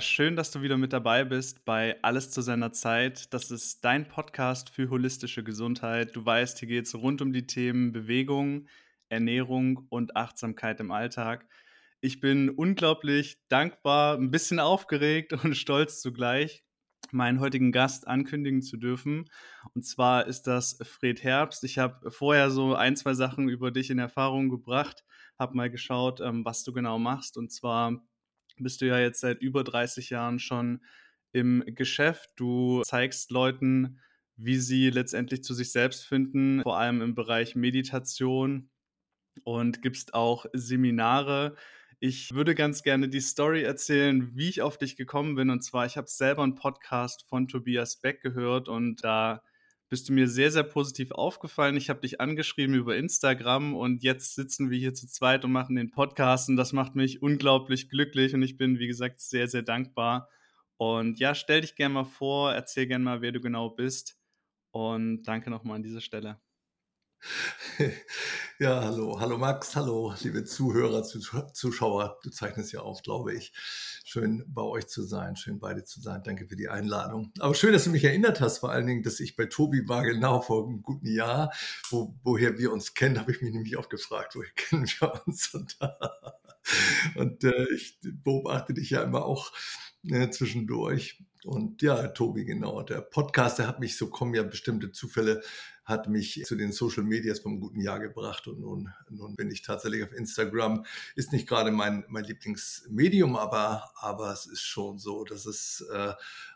Schön, dass du wieder mit dabei bist bei Alles zu seiner Zeit. Das ist dein Podcast für holistische Gesundheit. Du weißt, hier geht es rund um die Themen Bewegung, Ernährung und Achtsamkeit im Alltag. Ich bin unglaublich dankbar, ein bisschen aufgeregt und stolz zugleich, meinen heutigen Gast ankündigen zu dürfen. Und zwar ist das Fred Herbst. Ich habe vorher so ein, zwei Sachen über dich in Erfahrung gebracht, habe mal geschaut, ähm, was du genau machst. Und zwar bist du ja jetzt seit über 30 Jahren schon im Geschäft. Du zeigst Leuten, wie sie letztendlich zu sich selbst finden, vor allem im Bereich Meditation und gibst auch Seminare. Ich würde ganz gerne die Story erzählen, wie ich auf dich gekommen bin. Und zwar, ich habe selber einen Podcast von Tobias Beck gehört und da bist du mir sehr, sehr positiv aufgefallen. Ich habe dich angeschrieben über Instagram und jetzt sitzen wir hier zu zweit und machen den Podcast und das macht mich unglaublich glücklich und ich bin, wie gesagt, sehr, sehr dankbar. Und ja, stell dich gerne mal vor, erzähl gerne mal, wer du genau bist und danke nochmal an dieser Stelle. Ja, hallo, hallo Max, hallo, liebe Zuhörer, Zuschauer. Du zeichnest ja auf, glaube ich. Schön bei euch zu sein, schön bei dir zu sein. Danke für die Einladung. Aber schön, dass du mich erinnert hast, vor allen Dingen, dass ich bei Tobi war, genau vor einem guten Jahr. Wo, woher wir uns kennen, habe ich mich nämlich auch gefragt, woher kennen wir uns? Und, und äh, ich beobachte dich ja immer auch äh, zwischendurch. Und ja, Tobi, genau. Der Podcast, der hat mich, so kommen ja bestimmte Zufälle, hat mich zu den Social Medias vom guten Jahr gebracht. Und nun, nun bin ich tatsächlich auf Instagram. Ist nicht gerade mein, mein Lieblingsmedium, aber, aber es ist schon so, dass es äh,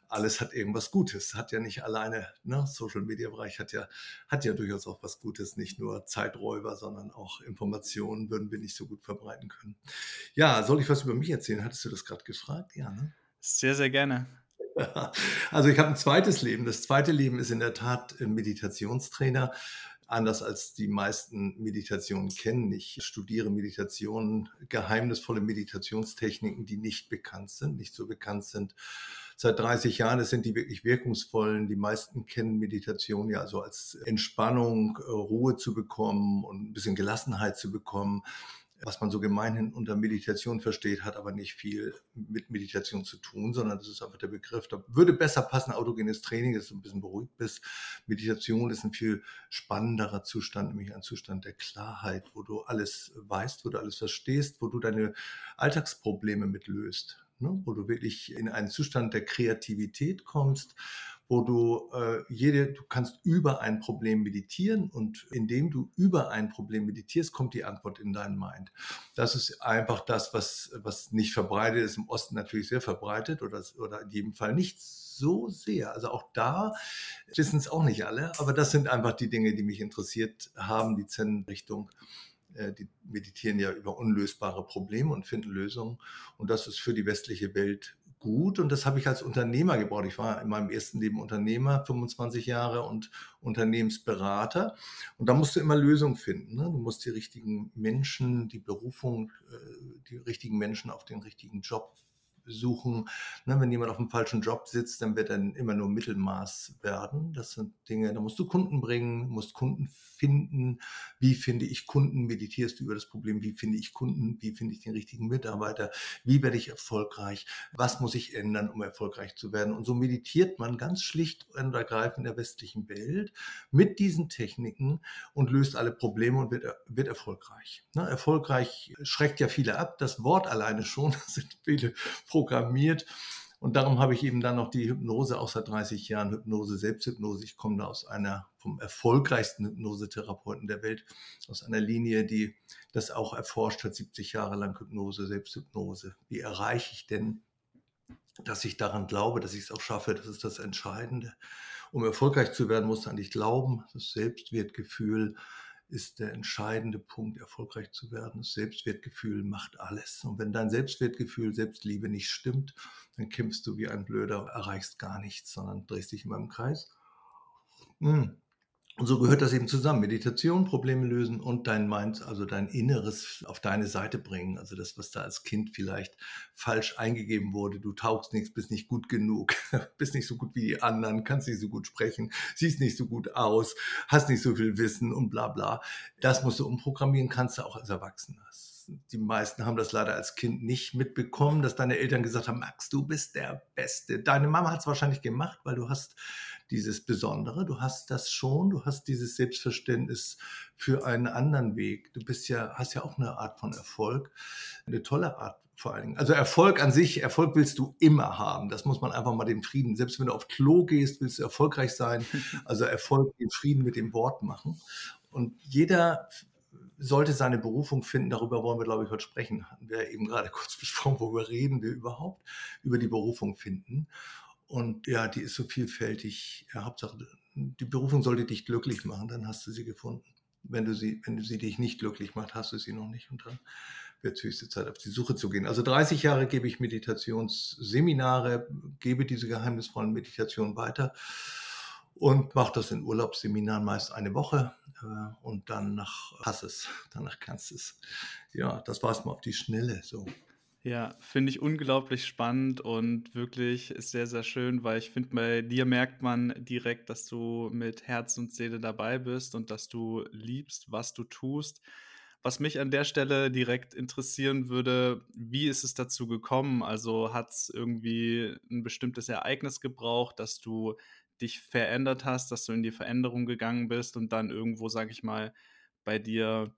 alles hat irgendwas Gutes. Hat ja nicht alleine, ne? Social Media Bereich hat ja, hat ja durchaus auch was Gutes. Nicht nur Zeiträuber, sondern auch Informationen würden wir nicht so gut verbreiten können. Ja, soll ich was über mich erzählen? Hattest du das gerade gefragt? Ja, ne? Sehr, sehr gerne. Also ich habe ein zweites Leben. Das zweite Leben ist in der Tat Meditationstrainer. Anders als die meisten Meditationen kennen. Ich studiere Meditationen, geheimnisvolle Meditationstechniken, die nicht bekannt sind, nicht so bekannt sind. Seit 30 Jahren, das sind die wirklich wirkungsvollen. Die meisten kennen Meditation ja so als Entspannung, Ruhe zu bekommen und ein bisschen Gelassenheit zu bekommen was man so gemeinhin unter Meditation versteht, hat aber nicht viel mit Meditation zu tun, sondern das ist einfach der Begriff. Da würde besser passen, autogenes Training, dass du ein bisschen beruhigt bist. Meditation ist ein viel spannenderer Zustand, nämlich ein Zustand der Klarheit, wo du alles weißt, wo du alles verstehst, wo du deine Alltagsprobleme mitlöst. Ne? wo du wirklich in einen Zustand der Kreativität kommst wo du äh, jede, du kannst über ein Problem meditieren und indem du über ein Problem meditierst, kommt die Antwort in deinen Mind. Das ist einfach das, was, was nicht verbreitet ist, im Osten natürlich sehr verbreitet oder, oder in jedem Fall nicht so sehr. Also auch da wissen es auch nicht alle, aber das sind einfach die Dinge, die mich interessiert haben, die Zen-Richtung äh, die meditieren ja über unlösbare Probleme und finden Lösungen. Und das ist für die westliche Welt gut und das habe ich als Unternehmer gebraucht. Ich war in meinem ersten Leben Unternehmer, 25 Jahre und Unternehmensberater und da musst du immer Lösungen finden. Ne? Du musst die richtigen Menschen, die Berufung, äh, die richtigen Menschen auf den richtigen Job suchen. Ne, wenn jemand auf dem falschen Job sitzt, dann wird er immer nur Mittelmaß werden. Das sind Dinge, da musst du Kunden bringen, musst Kunden finden. Wie finde ich Kunden? Meditierst du über das Problem, wie finde ich Kunden? Wie finde ich den richtigen Mitarbeiter? Wie werde ich erfolgreich? Was muss ich ändern, um erfolgreich zu werden? Und so meditiert man ganz schlicht und ergreifend in der westlichen Welt mit diesen Techniken und löst alle Probleme und wird, wird erfolgreich. Ne, erfolgreich schreckt ja viele ab. Das Wort alleine schon, da sind viele programmiert. Und darum habe ich eben dann noch die Hypnose auch seit 30 Jahren, Hypnose, Selbsthypnose. Ich komme da aus einer vom erfolgreichsten Hypnosetherapeuten der Welt, aus einer Linie, die das auch erforscht hat, 70 Jahre lang Hypnose, Selbsthypnose. Wie erreiche ich denn, dass ich daran glaube, dass ich es auch schaffe? Das ist das Entscheidende. Um erfolgreich zu werden, muss du eigentlich glauben, das Selbstwertgefühl, ist der entscheidende Punkt, erfolgreich zu werden. Das Selbstwertgefühl macht alles. Und wenn dein Selbstwertgefühl, Selbstliebe nicht stimmt, dann kämpfst du wie ein Blöder, erreichst gar nichts, sondern drehst dich immer im Kreis. Hm. Und so gehört das eben zusammen. Meditation, Probleme lösen und dein Mind, also dein Inneres auf deine Seite bringen. Also das, was da als Kind vielleicht falsch eingegeben wurde. Du taugst nichts, bist nicht gut genug, bist nicht so gut wie die anderen, kannst nicht so gut sprechen, siehst nicht so gut aus, hast nicht so viel Wissen und bla bla. Das musst du umprogrammieren, kannst du auch als Erwachsener. die meisten haben das leider als Kind nicht mitbekommen, dass deine Eltern gesagt haben, Max, du bist der Beste. Deine Mama hat es wahrscheinlich gemacht, weil du hast dieses Besondere, du hast das schon, du hast dieses Selbstverständnis für einen anderen Weg. Du bist ja, hast ja auch eine Art von Erfolg, eine tolle Art vor allen Dingen. Also Erfolg an sich, Erfolg willst du immer haben. Das muss man einfach mal den Frieden. Selbst wenn du auf Klo gehst, willst du erfolgreich sein. Also Erfolg, den Frieden mit dem Wort machen. Und jeder sollte seine Berufung finden. Darüber wollen wir, glaube ich, heute sprechen. Hatten wir eben gerade kurz besprochen, worüber reden wir überhaupt? Über die Berufung finden. Und ja, die ist so vielfältig. Ja, Hauptsache, die Berufung sollte dich glücklich machen, dann hast du sie gefunden. Wenn du sie, wenn sie dich nicht glücklich macht, hast du sie noch nicht. Und dann wird es höchste Zeit, auf die Suche zu gehen. Also 30 Jahre gebe ich Meditationsseminare, gebe diese geheimnisvollen Meditationen weiter und mache das in Urlaubsseminaren meist eine Woche äh, und dann nach Hasses, danach kannst du es. Ja, das war es mal auf die Schnelle. So. Ja, finde ich unglaublich spannend und wirklich sehr, sehr schön, weil ich finde, bei dir merkt man direkt, dass du mit Herz und Seele dabei bist und dass du liebst, was du tust. Was mich an der Stelle direkt interessieren würde, wie ist es dazu gekommen? Also hat es irgendwie ein bestimmtes Ereignis gebraucht, dass du dich verändert hast, dass du in die Veränderung gegangen bist und dann irgendwo, sage ich mal, bei dir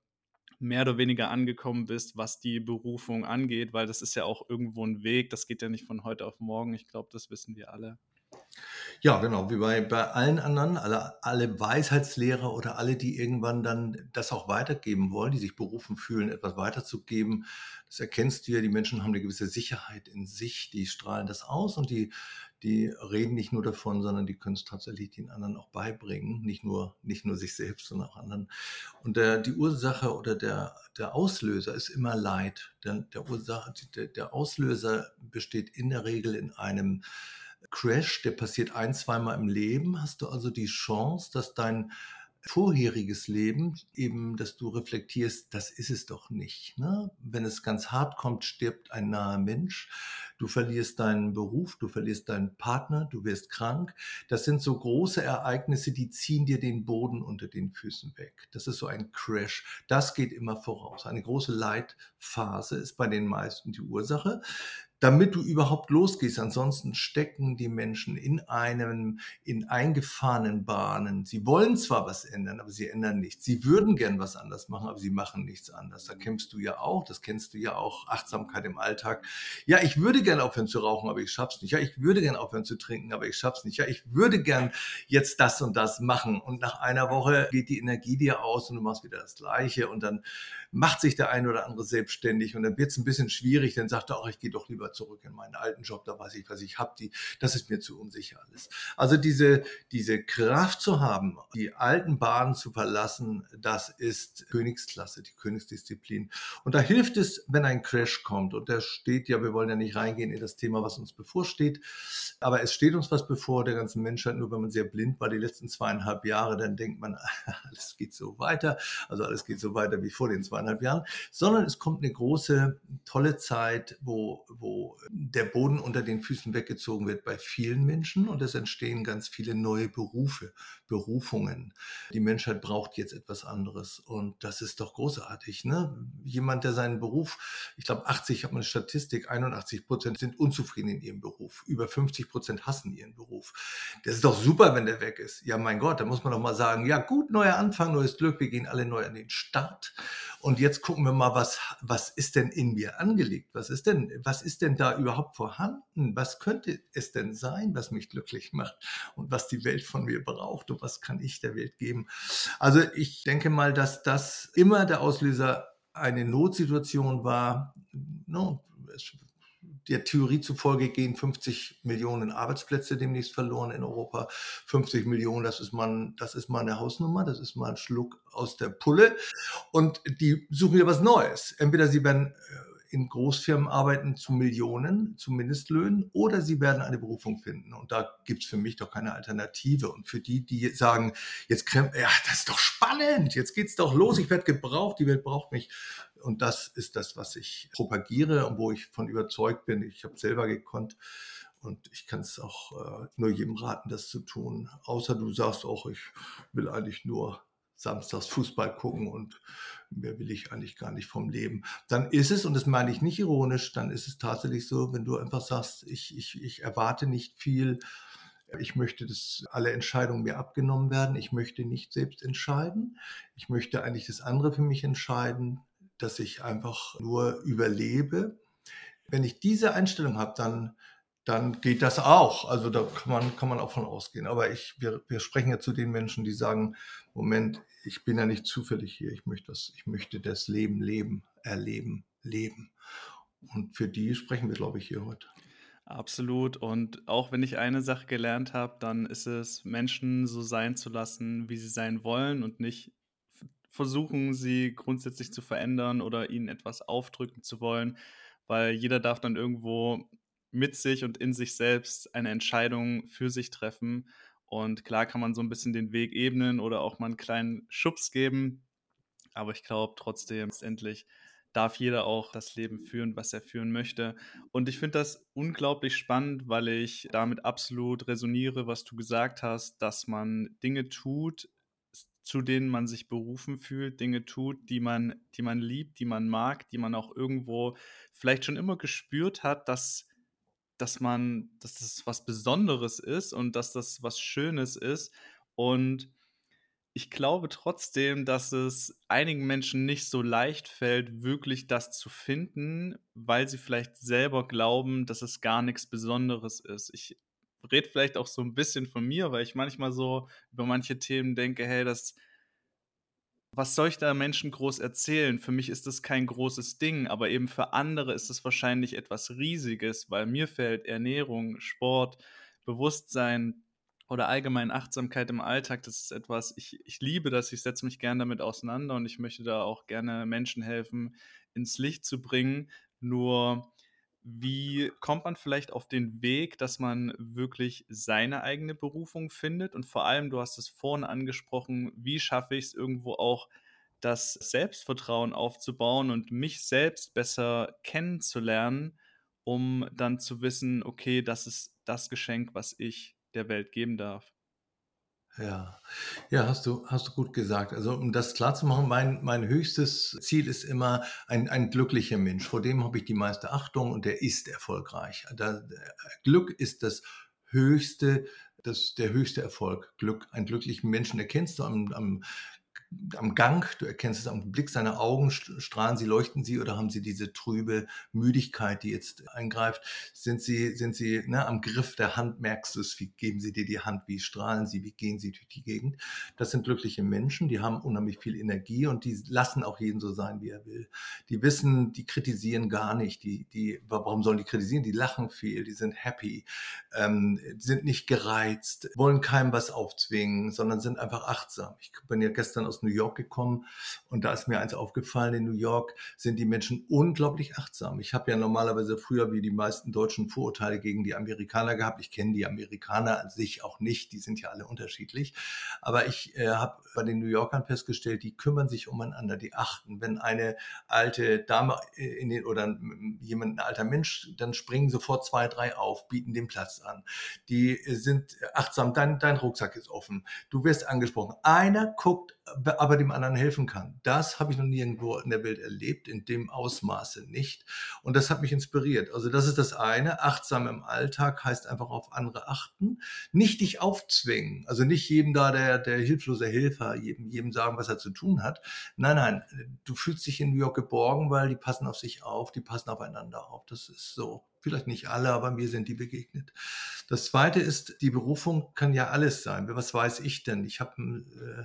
mehr oder weniger angekommen bist, was die Berufung angeht, weil das ist ja auch irgendwo ein Weg, das geht ja nicht von heute auf morgen. Ich glaube, das wissen wir alle. Ja, genau, wie bei, bei allen anderen, alle, alle Weisheitslehrer oder alle, die irgendwann dann das auch weitergeben wollen, die sich berufen fühlen, etwas weiterzugeben. Das erkennst du ja, die Menschen haben eine gewisse Sicherheit in sich, die strahlen das aus und die die reden nicht nur davon, sondern die können es tatsächlich den anderen auch beibringen, nicht nur, nicht nur sich selbst, sondern auch anderen. Und der, die Ursache oder der, der Auslöser ist immer Leid. Der, der, Ursache, der, der Auslöser besteht in der Regel in einem Crash, der passiert ein, zweimal im Leben. Hast du also die Chance, dass dein vorheriges Leben, eben, dass du reflektierst, das ist es doch nicht. Ne? Wenn es ganz hart kommt, stirbt ein naher Mensch. Du verlierst deinen Beruf, du verlierst deinen Partner, du wirst krank. Das sind so große Ereignisse, die ziehen dir den Boden unter den Füßen weg. Das ist so ein Crash. Das geht immer voraus. Eine große Leitphase ist bei den meisten die Ursache damit du überhaupt losgehst. Ansonsten stecken die Menschen in einem, in eingefahrenen Bahnen. Sie wollen zwar was ändern, aber sie ändern nichts. Sie würden gern was anders machen, aber sie machen nichts anders. Da kämpfst du ja auch, das kennst du ja auch, Achtsamkeit im Alltag. Ja, ich würde gern aufhören zu rauchen, aber ich schaff's nicht. Ja, ich würde gern aufhören zu trinken, aber ich schaff's nicht. Ja, ich würde gern jetzt das und das machen. Und nach einer Woche geht die Energie dir aus und du machst wieder das Gleiche und dann macht sich der eine oder andere selbstständig und dann wird es ein bisschen schwierig, dann sagt er auch, ich gehe doch lieber zurück in meinen alten Job, da weiß ich, was ich habe, das ist mir zu unsicher alles. Also diese, diese Kraft zu haben, die alten Bahnen zu verlassen, das ist Königsklasse, die Königsdisziplin. Und da hilft es, wenn ein Crash kommt. Und der steht ja, wir wollen ja nicht reingehen in das Thema, was uns bevorsteht, aber es steht uns was bevor, der ganzen Menschheit, nur wenn man sehr blind war die letzten zweieinhalb Jahre, dann denkt man, alles geht so weiter, also alles geht so weiter wie vor den zweieinhalb zweieinhalb Jahren, sondern es kommt eine große, tolle Zeit, wo, wo der Boden unter den Füßen weggezogen wird bei vielen Menschen und es entstehen ganz viele neue Berufe, Berufungen. Die Menschheit braucht jetzt etwas anderes und das ist doch großartig. Ne? Jemand, der seinen Beruf, ich glaube 80, ich habe eine Statistik, 81 Prozent sind unzufrieden in ihrem Beruf, über 50 Prozent hassen ihren Beruf. Das ist doch super, wenn der weg ist. Ja, mein Gott, da muss man doch mal sagen, ja gut, neuer Anfang, neues Glück, wir gehen alle neu an den Start. Und jetzt gucken wir mal, was, was ist denn in mir angelegt? Was ist denn, was ist denn da überhaupt vorhanden? Was könnte es denn sein, was mich glücklich macht und was die Welt von mir braucht und was kann ich der Welt geben? Also ich denke mal, dass das immer der Auslöser eine Notsituation war. No, es der Theorie zufolge gehen 50 Millionen Arbeitsplätze demnächst verloren in Europa. 50 Millionen, das ist mal, das ist mal eine Hausnummer, das ist mal ein Schluck aus der Pulle. Und die suchen wieder was Neues. Entweder sie werden äh, in Großfirmen arbeiten zu Millionen, zu Mindestlöhnen, oder sie werden eine Berufung finden. Und da gibt es für mich doch keine Alternative. Und für die, die sagen, jetzt, ja, das ist doch spannend, jetzt geht's doch los, ich werde gebraucht, die Welt braucht mich. Und das ist das, was ich propagiere und wo ich von überzeugt bin. Ich habe selber gekonnt. Und ich kann es auch äh, nur jedem raten, das zu tun. Außer du sagst auch, ich will eigentlich nur samstags Fußball gucken und mehr will ich eigentlich gar nicht vom Leben. Dann ist es, und das meine ich nicht ironisch, dann ist es tatsächlich so, wenn du einfach sagst, ich, ich, ich erwarte nicht viel, ich möchte, dass alle Entscheidungen mir abgenommen werden, ich möchte nicht selbst entscheiden, ich möchte eigentlich das andere für mich entscheiden, dass ich einfach nur überlebe. Wenn ich diese Einstellung habe, dann dann geht das auch. Also da kann man, kann man auch von ausgehen. Aber ich, wir, wir sprechen ja zu den Menschen, die sagen, Moment, ich bin ja nicht zufällig hier, ich möchte das, ich möchte das Leben leben, erleben, leben. Und für die sprechen wir, glaube ich, hier heute. Absolut. Und auch wenn ich eine Sache gelernt habe, dann ist es, Menschen so sein zu lassen, wie sie sein wollen und nicht versuchen, sie grundsätzlich zu verändern oder ihnen etwas aufdrücken zu wollen, weil jeder darf dann irgendwo mit sich und in sich selbst eine Entscheidung für sich treffen. Und klar kann man so ein bisschen den Weg ebnen oder auch mal einen kleinen Schubs geben. Aber ich glaube trotzdem, letztendlich darf jeder auch das Leben führen, was er führen möchte. Und ich finde das unglaublich spannend, weil ich damit absolut resoniere, was du gesagt hast, dass man Dinge tut, zu denen man sich berufen fühlt, Dinge tut, die man, die man liebt, die man mag, die man auch irgendwo vielleicht schon immer gespürt hat, dass dass man, dass das was Besonderes ist und dass das was Schönes ist. Und ich glaube trotzdem, dass es einigen Menschen nicht so leicht fällt, wirklich das zu finden, weil sie vielleicht selber glauben, dass es gar nichts Besonderes ist. Ich rede vielleicht auch so ein bisschen von mir, weil ich manchmal so über manche Themen denke, hey, das, was soll ich da Menschen groß erzählen? Für mich ist das kein großes Ding, aber eben für andere ist es wahrscheinlich etwas Riesiges, weil mir fällt Ernährung, Sport, Bewusstsein oder allgemein Achtsamkeit im Alltag, das ist etwas, ich, ich liebe das, ich setze mich gerne damit auseinander und ich möchte da auch gerne Menschen helfen, ins Licht zu bringen. Nur wie kommt man vielleicht auf den Weg, dass man wirklich seine eigene Berufung findet? Und vor allem, du hast es vorhin angesprochen, wie schaffe ich es irgendwo auch, das Selbstvertrauen aufzubauen und mich selbst besser kennenzulernen, um dann zu wissen, okay, das ist das Geschenk, was ich der Welt geben darf. Ja, ja, hast du, hast du gut gesagt. Also um das klarzumachen, mein, mein höchstes Ziel ist immer ein, ein glücklicher Mensch. Vor dem habe ich die meiste Achtung und der ist erfolgreich. Da, Glück ist das höchste, das, der höchste Erfolg. Glück, einen glücklichen Menschen erkennst du am, am am Gang, du erkennst es am Blick seiner Augen, strahlen sie, leuchten sie oder haben sie diese trübe Müdigkeit, die jetzt eingreift? Sind sie, sind sie ne, am Griff der Hand, merkst du es, wie geben sie dir die Hand, wie strahlen sie, wie gehen sie durch die Gegend? Das sind glückliche Menschen, die haben unheimlich viel Energie und die lassen auch jeden so sein, wie er will. Die wissen, die kritisieren gar nicht, die, die, warum sollen die kritisieren? Die lachen viel, die sind happy, ähm, sind nicht gereizt, wollen keinem was aufzwingen, sondern sind einfach achtsam. Ich bin ja gestern aus aus New York gekommen und da ist mir eins aufgefallen, in New York sind die Menschen unglaublich achtsam. Ich habe ja normalerweise früher wie die meisten Deutschen Vorurteile gegen die Amerikaner gehabt. Ich kenne die Amerikaner an sich auch nicht, die sind ja alle unterschiedlich. Aber ich äh, habe bei den New Yorkern festgestellt, die kümmern sich umeinander, die achten. Wenn eine alte Dame in den, oder jemand, ein alter Mensch, dann springen sofort zwei, drei auf, bieten den Platz an. Die sind achtsam, dein, dein Rucksack ist offen, du wirst angesprochen. Einer guckt aber dem anderen helfen kann. Das habe ich noch nirgendwo in der Welt erlebt, in dem Ausmaße nicht. Und das hat mich inspiriert. Also das ist das eine. Achtsam im Alltag heißt einfach auf andere achten. Nicht dich aufzwingen. Also nicht jedem da der, der hilflose Helfer, jedem, jedem sagen, was er zu tun hat. Nein, nein. Du fühlst dich in New York geborgen, weil die passen auf sich auf, die passen aufeinander auf. Das ist so. Vielleicht nicht alle, aber mir sind die begegnet. Das zweite ist, die Berufung kann ja alles sein. Was weiß ich denn? Ich habe äh,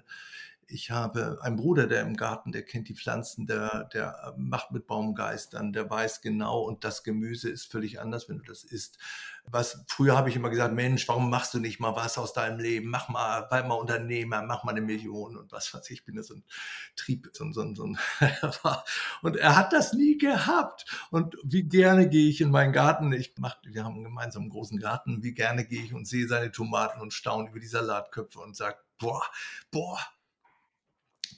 ich habe einen Bruder, der im Garten, der kennt die Pflanzen, der, der macht mit Baumgeistern, der weiß genau und das Gemüse ist völlig anders, wenn du das isst. Was früher habe ich immer gesagt, Mensch, warum machst du nicht mal was aus deinem Leben? Mach mal, bleib mal Unternehmer, mach mal eine Million und was weiß ich. Ich bin ja so ein Trieb, so, so, so ein und er hat das nie gehabt. Und wie gerne gehe ich in meinen Garten? Ich mach, wir haben gemeinsam einen großen Garten. Wie gerne gehe ich und sehe seine Tomaten und staune über die Salatköpfe und sage, boah, boah,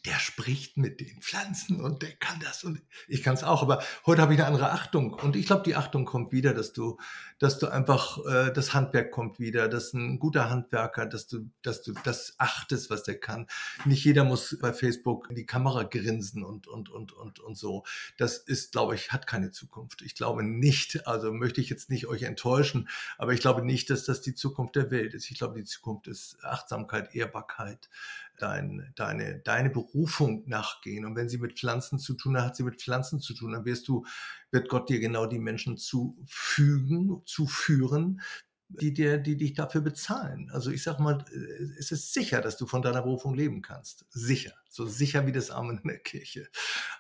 der spricht mit den Pflanzen und der kann das und ich kann es auch. Aber heute habe ich eine andere Achtung und ich glaube, die Achtung kommt wieder, dass du, dass du einfach äh, das Handwerk kommt wieder, dass ein guter Handwerker, dass du, dass du das achtest, was der kann. Nicht jeder muss bei Facebook in die Kamera grinsen und und und und und so. Das ist, glaube ich, hat keine Zukunft. Ich glaube nicht. Also möchte ich jetzt nicht euch enttäuschen, aber ich glaube nicht, dass das die Zukunft der Welt ist. Ich glaube, die Zukunft ist Achtsamkeit, Ehrbarkeit, dein, deine, deine Berufung nachgehen. Und wenn sie mit Pflanzen zu tun hat, hat sie mit Pflanzen zu tun. Dann wirst du, wird Gott dir genau die Menschen zufügen, zuführen, die, dir, die dich dafür bezahlen. Also ich sag mal, äh, es ist sicher, dass du von deiner Berufung leben kannst. Sicher. So sicher wie das Amen in der Kirche.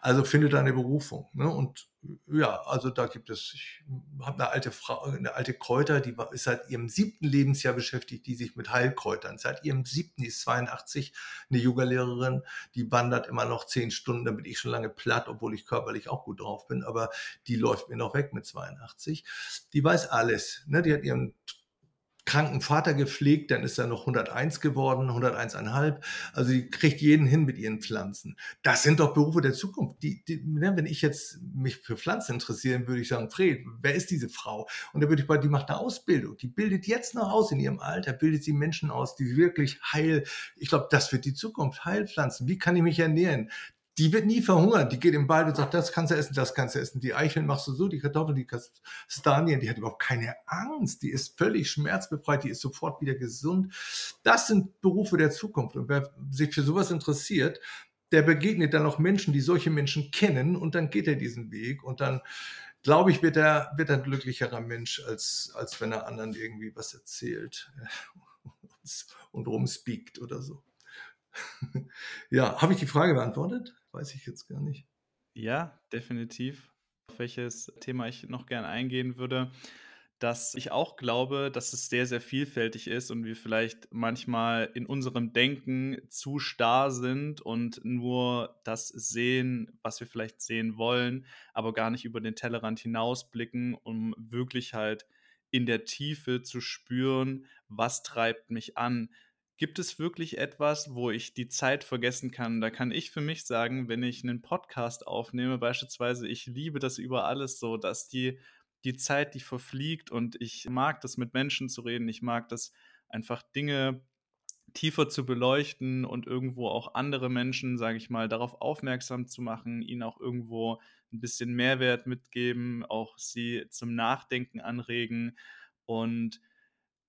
Also finde deine Berufung. Ne? Und ja, also da gibt es, ich habe eine alte Frau, eine alte Kräuter, die ist seit ihrem siebten Lebensjahr beschäftigt, die sich mit Heilkräutern. Seit ihrem siebten, die ist 82, eine Yoga-Lehrerin, die wandert immer noch zehn Stunden, damit ich schon lange platt, obwohl ich körperlich auch gut drauf bin, aber die läuft mir noch weg mit 82. Die weiß alles. Ne? Die hat ihren kranken Vater gepflegt, dann ist er noch 101 geworden, 101,5. Also sie kriegt jeden hin mit ihren Pflanzen. Das sind doch Berufe der Zukunft. Die, die, ne, wenn ich jetzt mich für Pflanzen interessieren, würde ich sagen, Fred, wer ist diese Frau? Und dann würde ich bei, die macht eine Ausbildung. Die bildet jetzt noch aus in ihrem Alter, bildet sie Menschen aus, die wirklich heil, ich glaube, das wird die Zukunft, Heilpflanzen. Wie kann ich mich ernähren? Die wird nie verhungern. Die geht im Wald und sagt, das kannst du essen, das kannst du essen. Die Eicheln machst du so, die Kartoffeln, die Kastanien, die hat überhaupt keine Angst. Die ist völlig schmerzbefreit, die ist sofort wieder gesund. Das sind Berufe der Zukunft. Und wer sich für sowas interessiert, der begegnet dann auch Menschen, die solche Menschen kennen und dann geht er diesen Weg und dann glaube ich, wird er, wird er ein glücklicherer Mensch, als, als wenn er anderen irgendwie was erzählt und rumspeakt oder so. ja, habe ich die Frage beantwortet? Weiß ich jetzt gar nicht. Ja, definitiv. Auf welches Thema ich noch gern eingehen würde, dass ich auch glaube, dass es sehr, sehr vielfältig ist und wir vielleicht manchmal in unserem Denken zu starr sind und nur das sehen, was wir vielleicht sehen wollen, aber gar nicht über den Tellerrand hinausblicken, um wirklich halt in der Tiefe zu spüren, was treibt mich an, Gibt es wirklich etwas, wo ich die Zeit vergessen kann? Da kann ich für mich sagen, wenn ich einen Podcast aufnehme, beispielsweise, ich liebe das über alles so, dass die, die Zeit, die verfliegt und ich mag das mit Menschen zu reden, ich mag das einfach Dinge tiefer zu beleuchten und irgendwo auch andere Menschen, sage ich mal, darauf aufmerksam zu machen, ihnen auch irgendwo ein bisschen Mehrwert mitgeben, auch sie zum Nachdenken anregen und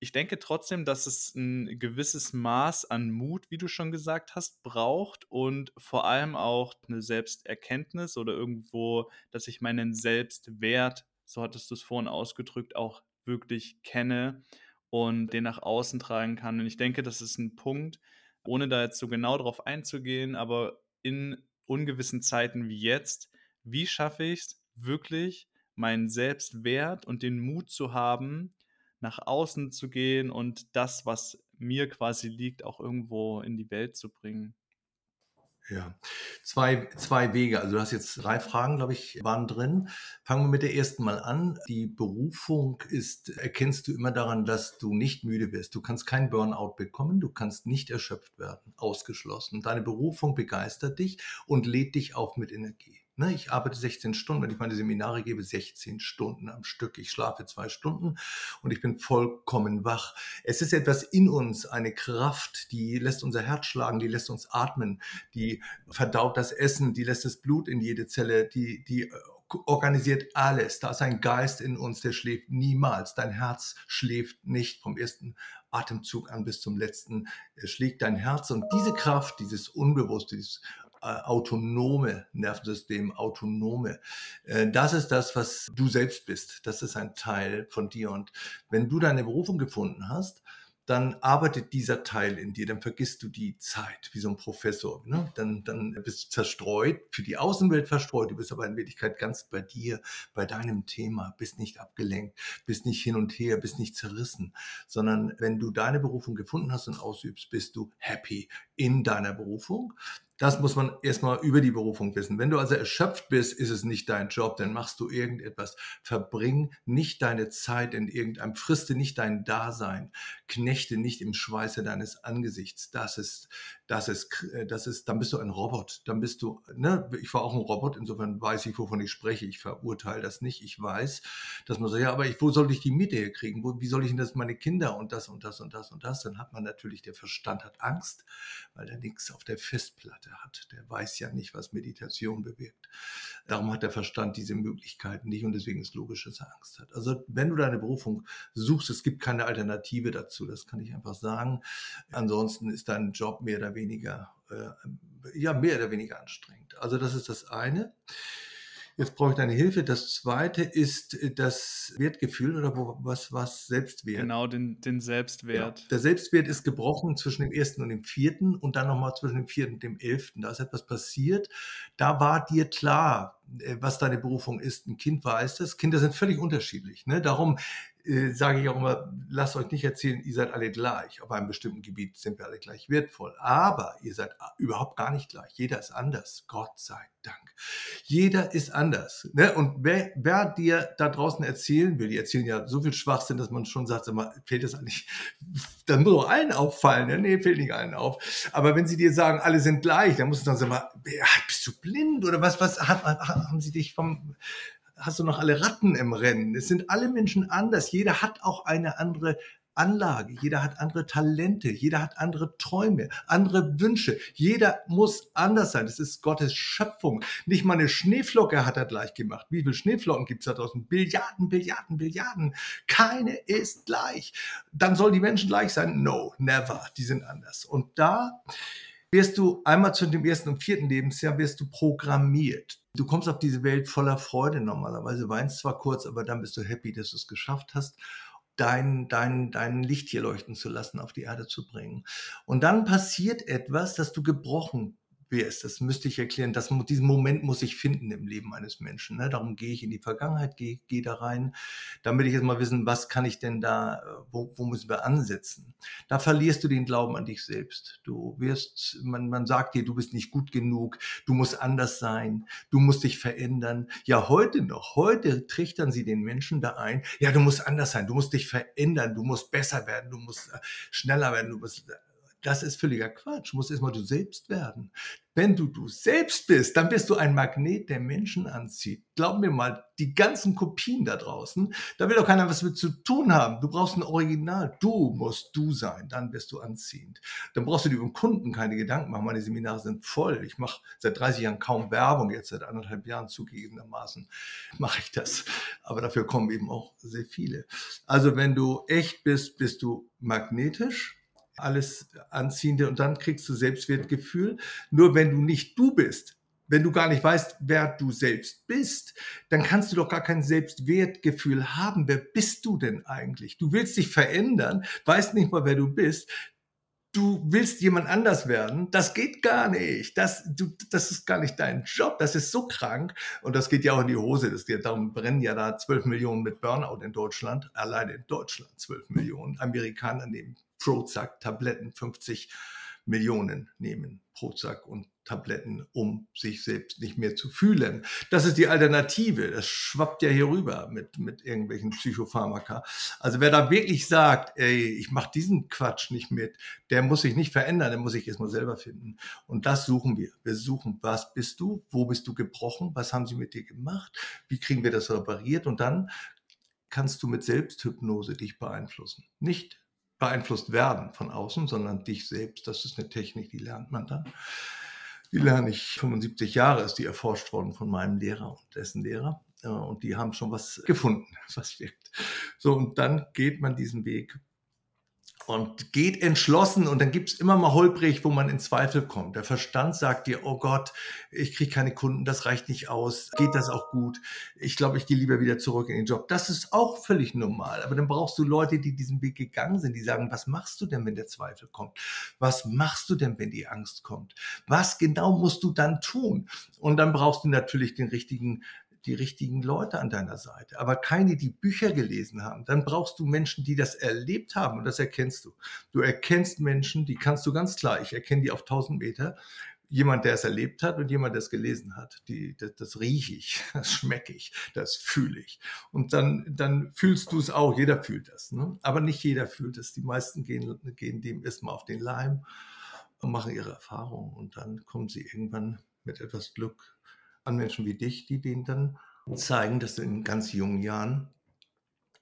ich denke trotzdem, dass es ein gewisses Maß an Mut, wie du schon gesagt hast, braucht und vor allem auch eine Selbsterkenntnis oder irgendwo, dass ich meinen Selbstwert, so hattest du es vorhin ausgedrückt, auch wirklich kenne und den nach außen tragen kann. Und ich denke, das ist ein Punkt, ohne da jetzt so genau drauf einzugehen, aber in ungewissen Zeiten wie jetzt, wie schaffe ich es wirklich, meinen Selbstwert und den Mut zu haben, nach außen zu gehen und das, was mir quasi liegt, auch irgendwo in die Welt zu bringen. Ja, zwei, zwei Wege. Also du hast jetzt drei Fragen, glaube ich, waren drin. Fangen wir mit der ersten mal an. Die Berufung ist, erkennst du immer daran, dass du nicht müde wirst. Du kannst keinen Burnout bekommen, du kannst nicht erschöpft werden, ausgeschlossen. Deine Berufung begeistert dich und lädt dich auf mit Energie. Ne, ich arbeite 16 Stunden, wenn ich meine Seminare gebe, 16 Stunden am Stück. Ich schlafe zwei Stunden und ich bin vollkommen wach. Es ist etwas in uns, eine Kraft, die lässt unser Herz schlagen, die lässt uns atmen, die verdaut das Essen, die lässt das Blut in jede Zelle, die, die äh, organisiert alles. Da ist ein Geist in uns, der schläft niemals. Dein Herz schläft nicht vom ersten Atemzug an bis zum letzten schlägt dein Herz. Und diese Kraft, dieses Unbewusste, dieses autonome Nervensystem, autonome. Äh, das ist das, was du selbst bist. Das ist ein Teil von dir. Und wenn du deine Berufung gefunden hast, dann arbeitet dieser Teil in dir, dann vergisst du die Zeit, wie so ein Professor. Ne? Dann, dann bist du zerstreut, für die Außenwelt verstreut, du bist aber in Wirklichkeit ganz bei dir, bei deinem Thema, bist nicht abgelenkt, bist nicht hin und her, bist nicht zerrissen, sondern wenn du deine Berufung gefunden hast und ausübst, bist du happy in deiner Berufung. Das muss man erstmal über die Berufung wissen. Wenn du also erschöpft bist, ist es nicht dein Job, dann machst du irgendetwas. Verbring nicht deine Zeit in irgendeinem, friste nicht dein Dasein, knechte nicht im Schweiße deines Angesichts. Das ist, das ist, das ist, dann bist du ein Robot. Dann bist du, ne, ich war auch ein Robot, insofern weiß ich, wovon ich spreche. Ich verurteile das nicht. Ich weiß, dass man sagt, ja, aber ich, wo soll ich die Miete herkriegen? Wo, wie soll ich denn das meine Kinder und das und das und das und das? Dann hat man natürlich, der Verstand hat Angst, weil er nichts auf der Festplatte Werte hat. Der weiß ja nicht, was Meditation bewirkt. Darum hat der Verstand diese Möglichkeiten nicht und deswegen ist logisch, dass er Angst hat. Also wenn du deine Berufung suchst, es gibt keine Alternative dazu, das kann ich einfach sagen. Ansonsten ist dein Job mehr oder weniger, äh, ja, mehr oder weniger anstrengend. Also das ist das eine. Jetzt brauche ich deine Hilfe. Das zweite ist äh, das Wertgefühl oder was, was Selbstwert. Genau, den, den Selbstwert. Ja. Der Selbstwert ist gebrochen zwischen dem ersten und dem vierten und dann nochmal zwischen dem vierten und dem elften. Da ist etwas passiert. Da war dir klar, äh, was deine Berufung ist. Ein Kind weiß das. Kinder sind völlig unterschiedlich. Ne? Darum äh, sage ich auch immer, lasst euch nicht erzählen, ihr seid alle gleich. Auf einem bestimmten Gebiet sind wir alle gleich wertvoll. Aber ihr seid überhaupt gar nicht gleich. Jeder ist anders. Gott sei Dank. Jeder ist anders. Ne? Und wer, wer dir da draußen erzählen will, die erzählen ja so viel Schwachsinn, dass man schon sagt, sag mal, fällt das eigentlich, dann muss auch allen auffallen. Ne? Nee, fällt nicht allen auf. Aber wenn sie dir sagen, alle sind gleich, dann musst du dann sagen, bist du blind oder was, was haben sie dich vom, hast du noch alle Ratten im Rennen. Es sind alle Menschen anders. Jeder hat auch eine andere Anlage, jeder hat andere Talente, jeder hat andere Träume, andere Wünsche. Jeder muss anders sein. Das ist Gottes Schöpfung. Nicht mal eine Schneeflocke hat er gleich gemacht. Wie viele Schneeflocken gibt es da draußen? Billiarden, Billiarden, Billiarden. Keine ist gleich. Dann sollen die Menschen gleich sein? No, never. Die sind anders. Und da wirst du einmal zu dem ersten und vierten Lebensjahr wirst du programmiert. Du kommst auf diese Welt voller Freude normalerweise, weinst zwar kurz, aber dann bist du happy, dass du es geschafft hast, dein, dein, dein Licht hier leuchten zu lassen, auf die Erde zu bringen. Und dann passiert etwas, dass du gebrochen wer ist das? Müsste ich erklären. Das, diesen Moment muss ich finden im Leben eines Menschen. Ne? Darum gehe ich in die Vergangenheit, gehe, gehe da rein, damit ich jetzt mal wissen, was kann ich denn da, wo, wo müssen wir ansetzen? Da verlierst du den Glauben an dich selbst. Du wirst, man, man sagt dir, du bist nicht gut genug, du musst anders sein, du musst dich verändern. Ja, heute noch, heute trichtern sie den Menschen da ein, ja, du musst anders sein, du musst dich verändern, du musst besser werden, du musst äh, schneller werden, du musst das ist völliger Quatsch. Du musst erstmal du selbst werden. Wenn du du selbst bist, dann bist du ein Magnet, der Menschen anzieht. Glaub mir mal, die ganzen Kopien da draußen, da will doch keiner was mit zu tun haben. Du brauchst ein Original. Du musst du sein, dann bist du anziehend. Dann brauchst du dir über den Kunden keine Gedanken machen. Meine Seminare sind voll. Ich mache seit 30 Jahren kaum Werbung, jetzt seit anderthalb Jahren zugegebenermaßen mache ich das. Aber dafür kommen eben auch sehr viele. Also wenn du echt bist, bist du magnetisch alles Anziehende und dann kriegst du Selbstwertgefühl. Nur wenn du nicht du bist, wenn du gar nicht weißt, wer du selbst bist, dann kannst du doch gar kein Selbstwertgefühl haben. Wer bist du denn eigentlich? Du willst dich verändern, weißt nicht mal, wer du bist. Du willst jemand anders werden. Das geht gar nicht. Das, du, das ist gar nicht dein Job. Das ist so krank. Und das geht ja auch in die Hose. Das darum brennen ja da 12 Millionen mit Burnout in Deutschland. Alleine in Deutschland 12 Millionen. Amerikaner nehmen Prozac-Tabletten 50 Millionen nehmen Prozac und Tabletten, um sich selbst nicht mehr zu fühlen. Das ist die Alternative. Das schwappt ja hier rüber mit, mit irgendwelchen Psychopharmaka. Also wer da wirklich sagt, ey, ich mache diesen Quatsch nicht mit, der muss sich nicht verändern, der muss sich erstmal selber finden. Und das suchen wir. Wir suchen, was bist du? Wo bist du gebrochen? Was haben sie mit dir gemacht? Wie kriegen wir das repariert? Und dann kannst du mit Selbsthypnose dich beeinflussen. Nicht beeinflusst werden von außen, sondern dich selbst. Das ist eine Technik, die lernt man dann. Die lerne ich 75 Jahre, ist die erforscht worden von meinem Lehrer und dessen Lehrer. Und die haben schon was gefunden, was wirkt. So, und dann geht man diesen Weg und geht entschlossen und dann gibt's immer mal holprig, wo man in Zweifel kommt. Der Verstand sagt dir, oh Gott, ich kriege keine Kunden, das reicht nicht aus, geht das auch gut? Ich glaube, ich gehe lieber wieder zurück in den Job. Das ist auch völlig normal, aber dann brauchst du Leute, die diesen Weg gegangen sind, die sagen, was machst du denn, wenn der Zweifel kommt? Was machst du denn, wenn die Angst kommt? Was genau musst du dann tun? Und dann brauchst du natürlich den richtigen die richtigen Leute an deiner Seite, aber keine, die Bücher gelesen haben. Dann brauchst du Menschen, die das erlebt haben und das erkennst du. Du erkennst Menschen, die kannst du ganz klar, ich erkenne die auf 1000 Meter, jemand, der es erlebt hat und jemand, der es gelesen hat. Die, das, das rieche ich, das schmecke ich, das fühle ich. Und dann, dann fühlst du es auch, jeder fühlt das. Ne? Aber nicht jeder fühlt es. Die meisten gehen, gehen dem erstmal auf den Leim und machen ihre Erfahrungen. Und dann kommen sie irgendwann mit etwas Glück an Menschen wie dich, die denen dann zeigen, dass du in ganz jungen Jahren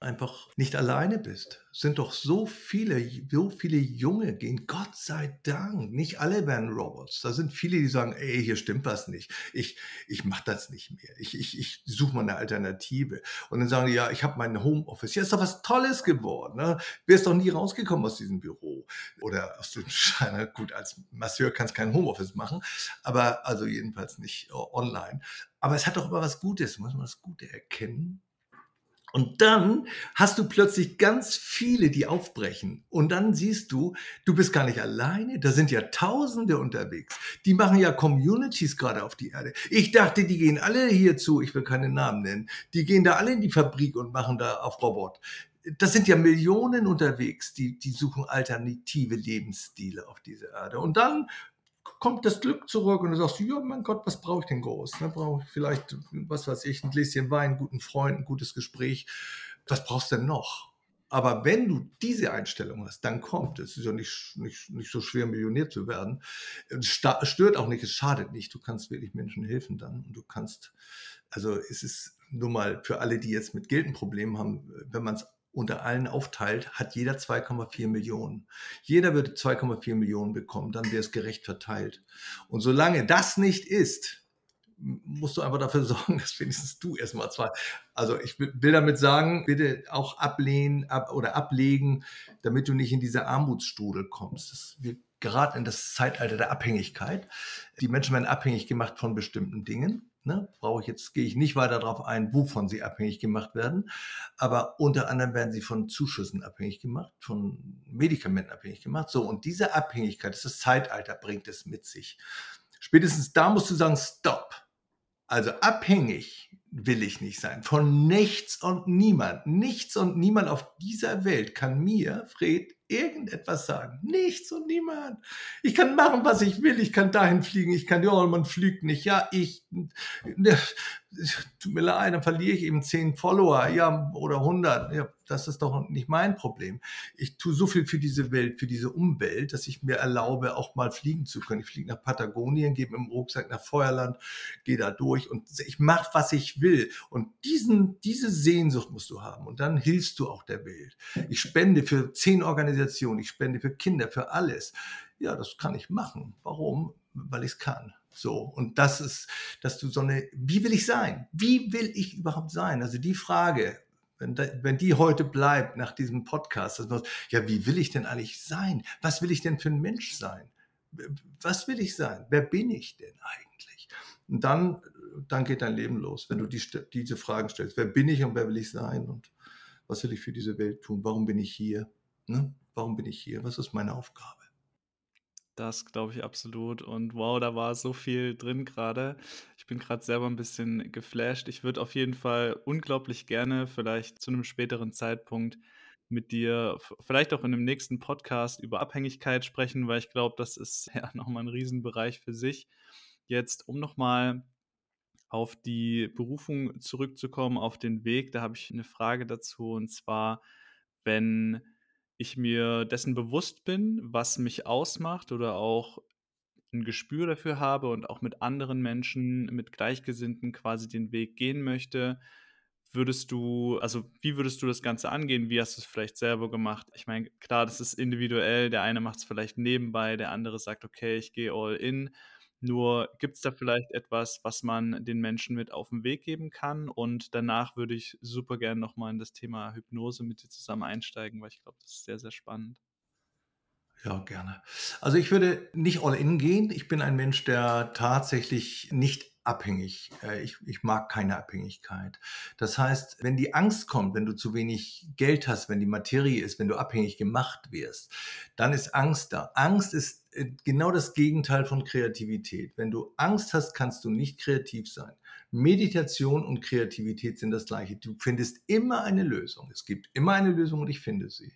einfach nicht alleine bist. Es sind doch so viele, so viele Junge gehen, Gott sei Dank. Nicht alle werden Robots. Da sind viele, die sagen, ey, hier stimmt was nicht. Ich, ich mache das nicht mehr. Ich, ich, ich suche mal eine Alternative. Und dann sagen die, ja, ich habe mein Homeoffice. Ja, ist doch was Tolles geworden. Ne? Wärst doch nie rausgekommen aus diesem Büro. Oder aus dem Schein. Gut, als Masseur kannst du kein Homeoffice machen. Aber also jedenfalls nicht online. Aber es hat doch immer was Gutes. Muss man das Gute erkennen und dann hast du plötzlich ganz viele, die aufbrechen. Und dann siehst du, du bist gar nicht alleine. Da sind ja Tausende unterwegs. Die machen ja Communities gerade auf die Erde. Ich dachte, die gehen alle hierzu. Ich will keine Namen nennen. Die gehen da alle in die Fabrik und machen da auf Robot. Das sind ja Millionen unterwegs, die, die suchen alternative Lebensstile auf dieser Erde. Und dann kommt das Glück zurück und du sagst, ja, mein Gott, was brauche ich denn groß? Ne, brauche ich vielleicht, was weiß ich, ein Gläschen Wein, einen guten Freund, ein gutes Gespräch. Was brauchst du denn noch? Aber wenn du diese Einstellung hast, dann kommt. Es ist ja nicht, nicht, nicht so schwer, Millionär zu werden. Es stört auch nicht, es schadet nicht. Du kannst wirklich Menschen helfen dann. Und du kannst, also es ist nur mal für alle, die jetzt mit Geld ein Problem haben, wenn man es unter allen aufteilt, hat jeder 2,4 Millionen. Jeder würde 2,4 Millionen bekommen, dann wäre es gerecht verteilt. Und solange das nicht ist, musst du einfach dafür sorgen, dass wenigstens du erstmal zwei. Also ich will damit sagen, bitte auch ablehnen ab, oder ablegen, damit du nicht in diese Armutsstrudel kommst. Das, wir gerade in das Zeitalter der Abhängigkeit. Die Menschen werden abhängig gemacht von bestimmten Dingen. Ne, brauche ich jetzt, gehe ich nicht weiter darauf ein, wovon sie abhängig gemacht werden. Aber unter anderem werden sie von Zuschüssen abhängig gemacht, von Medikamenten abhängig gemacht. So, und diese Abhängigkeit, das Zeitalter, bringt es mit sich. Spätestens da musst du sagen, stopp. Also abhängig will ich nicht sein. Von nichts und niemand. Nichts und niemand auf dieser Welt kann mir, Fred, irgendetwas sagen. Nichts und niemand. Ich kann machen, was ich will. Ich kann dahin fliegen. Ich kann, ja, man fliegt nicht. Ja, ich, tut mir leid, dann verliere ich eben zehn Follower, ja, oder 100. Ja, das ist doch nicht mein Problem. Ich tue so viel für diese Welt, für diese Umwelt, dass ich mir erlaube, auch mal fliegen zu können. Ich fliege nach Patagonien, gehe mit dem Rucksack nach Feuerland, gehe da durch und ich mache, was ich will. Und diesen, diese Sehnsucht musst du haben. Und dann hilfst du auch der Welt. Ich spende für zehn Organisationen, ich spende für Kinder, für alles. Ja, das kann ich machen. Warum? Weil ich es kann. So, und das ist, dass du so eine, wie will ich sein? Wie will ich überhaupt sein? Also die Frage, wenn, da, wenn die heute bleibt nach diesem Podcast, dass man, ja, wie will ich denn eigentlich sein? Was will ich denn für ein Mensch sein? Was will ich sein? Wer bin ich denn eigentlich? Und dann, dann geht dein Leben los, wenn du die, diese Fragen stellst. Wer bin ich und wer will ich sein? Und was will ich für diese Welt tun? Warum bin ich hier? Ne? Warum bin ich hier? Was ist meine Aufgabe? Das glaube ich absolut. Und wow, da war so viel drin gerade. Ich bin gerade selber ein bisschen geflasht. Ich würde auf jeden Fall unglaublich gerne vielleicht zu einem späteren Zeitpunkt mit dir, vielleicht auch in einem nächsten Podcast über Abhängigkeit sprechen, weil ich glaube, das ist ja nochmal ein Riesenbereich für sich. Jetzt, um nochmal auf die Berufung zurückzukommen, auf den Weg, da habe ich eine Frage dazu. Und zwar, wenn ich mir dessen bewusst bin, was mich ausmacht oder auch ein Gespür dafür habe und auch mit anderen Menschen, mit Gleichgesinnten quasi den Weg gehen möchte, würdest du, also wie würdest du das Ganze angehen? Wie hast du es vielleicht selber gemacht? Ich meine, klar, das ist individuell. Der eine macht es vielleicht nebenbei, der andere sagt, okay, ich gehe all in. Nur gibt es da vielleicht etwas, was man den Menschen mit auf den Weg geben kann? Und danach würde ich super gerne nochmal in das Thema Hypnose mit dir zusammen einsteigen, weil ich glaube, das ist sehr, sehr spannend. Ja, gerne. Also ich würde nicht all in gehen. Ich bin ein Mensch, der tatsächlich nicht abhängig. Äh, ich, ich mag keine Abhängigkeit. Das heißt, wenn die Angst kommt, wenn du zu wenig Geld hast, wenn die Materie ist, wenn du abhängig gemacht wirst, dann ist Angst da. Angst ist genau das Gegenteil von Kreativität. Wenn du Angst hast, kannst du nicht kreativ sein. Meditation und Kreativität sind das gleiche. Du findest immer eine Lösung. Es gibt immer eine Lösung und ich finde sie.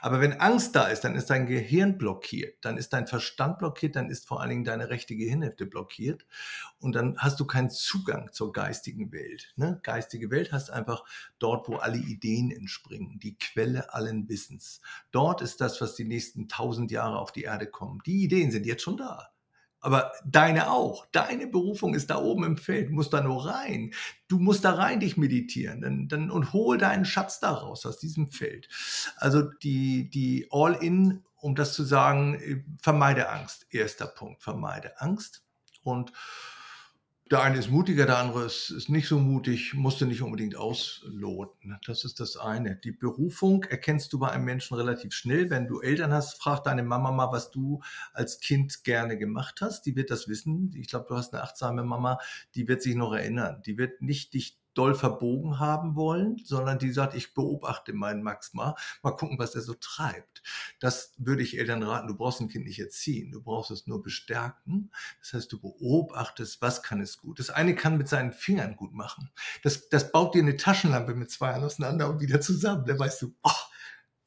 Aber wenn Angst da ist, dann ist dein Gehirn blockiert, dann ist dein Verstand blockiert, dann ist vor allen Dingen deine rechte Gehirnhälfte blockiert und dann hast du keinen Zugang zur geistigen Welt. Ne? Geistige Welt heißt einfach dort, wo alle Ideen entspringen, die Quelle allen Wissens. Dort ist das, was die nächsten tausend Jahre auf die Erde kommen. Die Ideen sind jetzt schon da aber deine auch. Deine Berufung ist da oben im Feld. Du musst da nur rein. Du musst da rein dich meditieren dann, dann, und hol deinen Schatz da raus aus diesem Feld. Also die, die All-In, um das zu sagen, äh, vermeide Angst. Erster Punkt, vermeide Angst. Und der eine ist mutiger, der andere ist, ist nicht so mutig, musst du nicht unbedingt ausloten. Das ist das eine. Die Berufung erkennst du bei einem Menschen relativ schnell. Wenn du Eltern hast, frag deine Mama mal, was du als Kind gerne gemacht hast. Die wird das wissen. Ich glaube, du hast eine achtsame Mama, die wird sich noch erinnern. Die wird nicht dich doll verbogen haben wollen, sondern die sagt, ich beobachte meinen Max mal, mal gucken, was er so treibt. Das würde ich Eltern raten. Du brauchst ein Kind nicht erziehen, du brauchst es nur bestärken. Das heißt, du beobachtest, was kann es gut. Das eine kann mit seinen Fingern gut machen. Das, das baut dir eine Taschenlampe mit zwei auseinander und wieder zusammen. Da weißt du, oh,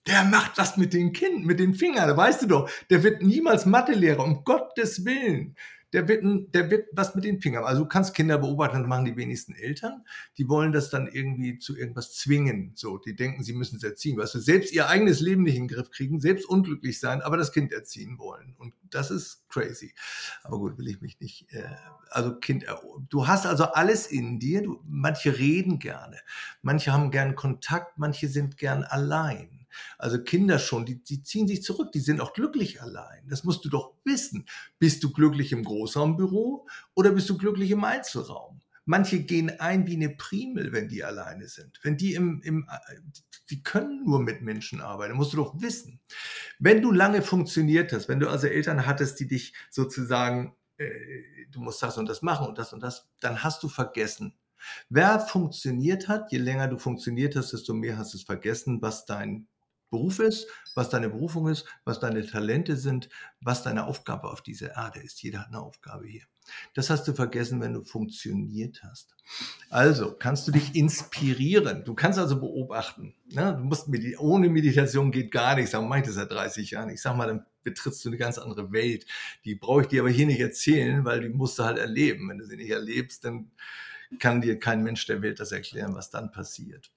der macht was mit den Kindern, mit den Fingern, da weißt du doch, der wird niemals Mathelehrer, um Gottes Willen der wird, der wird was mit den Fingern. Also du kannst Kinder beobachten, das machen die wenigsten Eltern. Die wollen das dann irgendwie zu irgendwas zwingen. So, die denken, sie müssen es erziehen. Weißt du, selbst ihr eigenes Leben nicht in den Griff kriegen, selbst unglücklich sein, aber das Kind erziehen wollen. Und das ist crazy. Aber gut, will ich mich nicht. Äh, also Kind, du hast also alles in dir. Du, manche reden gerne, manche haben gern Kontakt, manche sind gern allein. Also Kinder schon, die, die ziehen sich zurück, die sind auch glücklich allein. Das musst du doch wissen. Bist du glücklich im Großraumbüro oder bist du glücklich im Einzelraum? Manche gehen ein wie eine Primel, wenn die alleine sind. Wenn die im, im, die können nur mit Menschen arbeiten, musst du doch wissen. Wenn du lange funktioniert hast, wenn du also Eltern hattest, die dich sozusagen, äh, du musst das und das machen und das und das, dann hast du vergessen. Wer funktioniert hat, je länger du funktioniert hast, desto mehr hast du es vergessen, was dein Beruf ist, was deine Berufung ist, was deine Talente sind, was deine Aufgabe auf dieser Erde ist. Jeder hat eine Aufgabe hier. Das hast du vergessen, wenn du funktioniert hast. Also kannst du dich inspirieren. Du kannst also beobachten. Ne? Du musst medit ohne Meditation geht gar nichts. Aber meinte das seit 30 Jahren. Ich sag mal, dann betrittst du eine ganz andere Welt. Die brauche ich dir aber hier nicht erzählen, weil die musst du halt erleben. Wenn du sie nicht erlebst, dann kann dir kein Mensch der Welt das erklären, was dann passiert.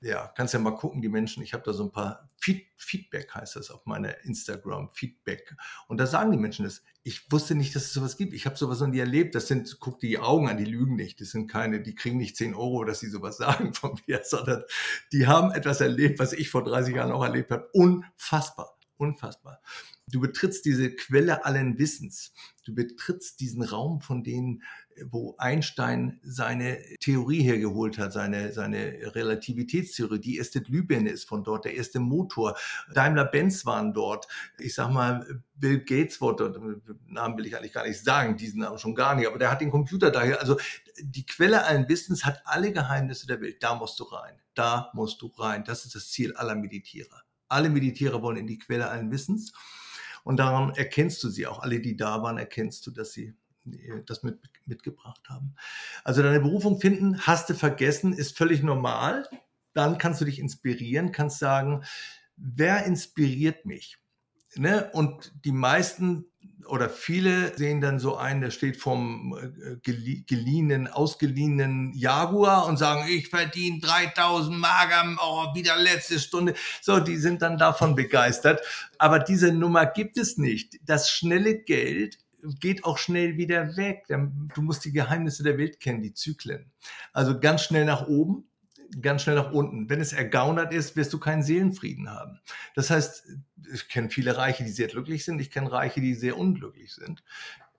Ja, kannst ja mal gucken, die Menschen, ich habe da so ein paar Feed Feedback, heißt das auf meiner Instagram, Feedback. Und da sagen die Menschen das. Ich wusste nicht, dass es sowas gibt. Ich habe sowas noch nie erlebt. Das sind, guck die Augen an, die lügen nicht. Das sind keine, die kriegen nicht 10 Euro, dass sie sowas sagen von mir, sondern die haben etwas erlebt, was ich vor 30 Jahren auch erlebt habe. Unfassbar. Unfassbar. Du betrittst diese Quelle allen Wissens. Du betrittst diesen Raum, von denen, wo Einstein seine Theorie hergeholt hat, seine, seine Relativitätstheorie. Die erste Glühbirne ist von dort, der erste Motor. Daimler-Benz waren dort. Ich sag mal, Bill Gates war dort. Namen will ich eigentlich gar nicht sagen, diesen Namen schon gar nicht. Aber der hat den Computer daher. Also die Quelle allen Wissens hat alle Geheimnisse der Welt. Da musst du rein. Da musst du rein. Das ist das Ziel aller Meditierer. Alle Meditierer wollen in die Quelle allen Wissens. Und daran erkennst du sie auch. Alle, die da waren, erkennst du, dass sie äh, das mit, mitgebracht haben. Also deine Berufung finden, hast du vergessen, ist völlig normal. Dann kannst du dich inspirieren, kannst sagen, wer inspiriert mich? Ne? Und die meisten oder viele sehen dann so einen, der steht vom äh, geliehenen, ausgeliehenen Jaguar und sagen, ich verdiene 3000 Mark am, oh, wieder letzte Stunde. So, die sind dann davon begeistert. Aber diese Nummer gibt es nicht. Das schnelle Geld geht auch schnell wieder weg. Du musst die Geheimnisse der Welt kennen, die Zyklen. Also ganz schnell nach oben, ganz schnell nach unten. Wenn es ergaunert ist, wirst du keinen Seelenfrieden haben. Das heißt, ich kenne viele Reiche, die sehr glücklich sind. Ich kenne Reiche, die sehr unglücklich sind.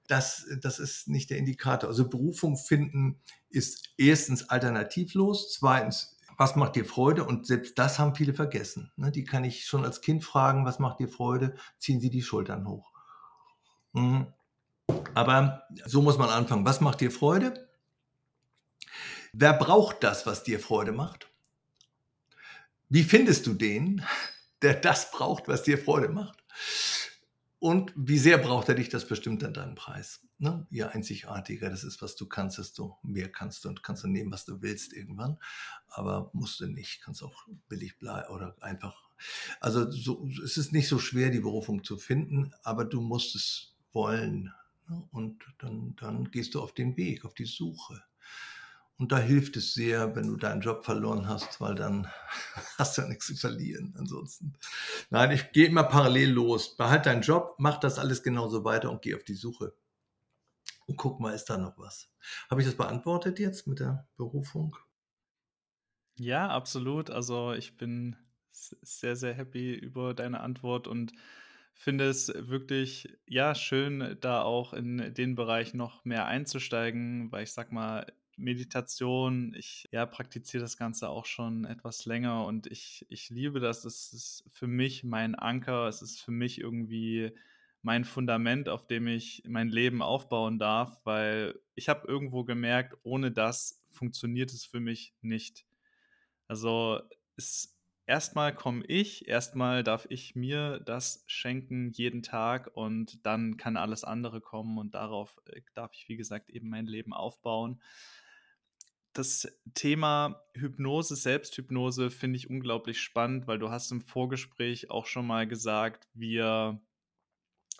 Das, das ist nicht der Indikator. Also Berufung finden ist erstens alternativlos, zweitens was macht dir Freude? Und selbst das haben viele vergessen. Ne? Die kann ich schon als Kind fragen, was macht dir Freude? Ziehen sie die Schultern hoch. Mhm. Aber so muss man anfangen. Was macht dir Freude? Wer braucht das, was dir Freude macht? Wie findest du den, der das braucht, was dir Freude macht? und wie sehr braucht er dich, das bestimmt dann deinen Preis. Ne? Je einzigartiger das ist, was du kannst, desto mehr kannst du und kannst du nehmen, was du willst irgendwann. Aber musst du nicht, kannst auch billig bleiben oder einfach. Also so, es ist nicht so schwer, die Berufung zu finden, aber du musst es wollen. Ne? Und dann, dann gehst du auf den Weg, auf die Suche. Und da hilft es sehr, wenn du deinen Job verloren hast, weil dann hast du ja nichts zu verlieren. Ansonsten. Nein, ich gehe immer parallel los. Behalt deinen Job, mach das alles genauso weiter und geh auf die Suche. Und guck mal, ist da noch was? Habe ich das beantwortet jetzt mit der Berufung? Ja, absolut. Also ich bin sehr, sehr happy über deine Antwort und finde es wirklich, ja, schön, da auch in den Bereich noch mehr einzusteigen, weil ich sag mal, Meditation. Ich ja, praktiziere das Ganze auch schon etwas länger und ich, ich liebe das. Es ist für mich mein Anker. Es ist für mich irgendwie mein Fundament, auf dem ich mein Leben aufbauen darf, weil ich habe irgendwo gemerkt, ohne das funktioniert es für mich nicht. Also es, erstmal komme ich, erstmal darf ich mir das schenken jeden Tag und dann kann alles andere kommen und darauf äh, darf ich, wie gesagt, eben mein Leben aufbauen das Thema Hypnose, Selbsthypnose finde ich unglaublich spannend, weil du hast im Vorgespräch auch schon mal gesagt, wir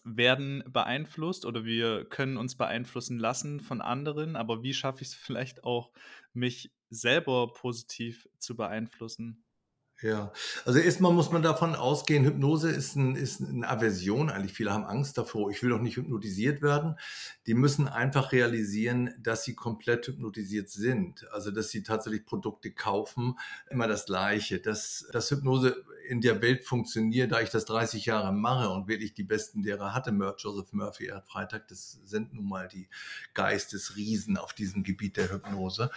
werden beeinflusst oder wir können uns beeinflussen lassen von anderen, aber wie schaffe ich es vielleicht auch, mich selber positiv zu beeinflussen? Ja, also erstmal muss man davon ausgehen, Hypnose ist, ein, ist eine Aversion. Eigentlich viele haben Angst davor. Ich will doch nicht hypnotisiert werden. Die müssen einfach realisieren, dass sie komplett hypnotisiert sind. Also, dass sie tatsächlich Produkte kaufen. Immer das Gleiche. Dass, dass Hypnose in der Welt funktioniert, da ich das 30 Jahre mache und wirklich die besten Lehrer hatte, Joseph Murphy, Erhard Freitag, das sind nun mal die Geistesriesen auf diesem Gebiet der Hypnose.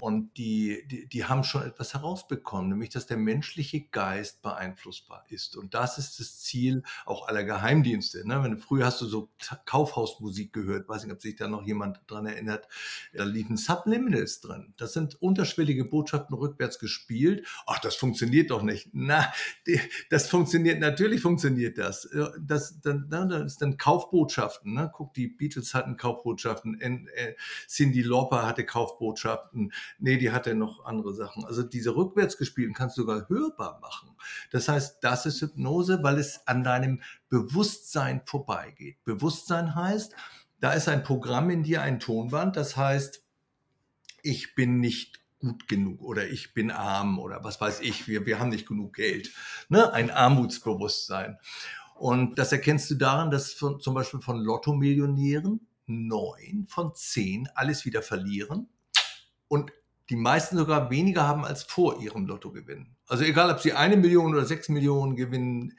Und die, die, die haben schon etwas herausbekommen, nämlich, dass der menschliche Geist beeinflussbar ist. Und das ist das Ziel auch aller Geheimdienste. Ne? Wenn, früher hast du so Kaufhausmusik gehört, weiß nicht, ob sich da noch jemand dran erinnert, da liefen Subliminals drin. Das sind unterschwellige Botschaften rückwärts gespielt. Ach, das funktioniert doch nicht. Na, das funktioniert, natürlich funktioniert das. Das, dann, das ist dann Kaufbotschaften. Ne? Guck, die Beatles hatten Kaufbotschaften, äh, Cindy Lauper hatte Kaufbotschaften, nee, die hatte noch andere Sachen. Also diese rückwärts gespielten kannst du sogar hörbar machen. Das heißt, das ist Hypnose, weil es an deinem Bewusstsein vorbeigeht. Bewusstsein heißt, da ist ein Programm in dir, ein Tonband, das heißt, ich bin nicht gut genug oder ich bin arm oder was weiß ich, wir, wir haben nicht genug Geld. Ne? Ein Armutsbewusstsein. Und das erkennst du daran, dass von, zum Beispiel von Lotto-Millionären neun von zehn alles wieder verlieren und die meisten sogar weniger haben als vor ihrem Lottogewinn. Also egal, ob sie eine Million oder sechs Millionen gewinnen,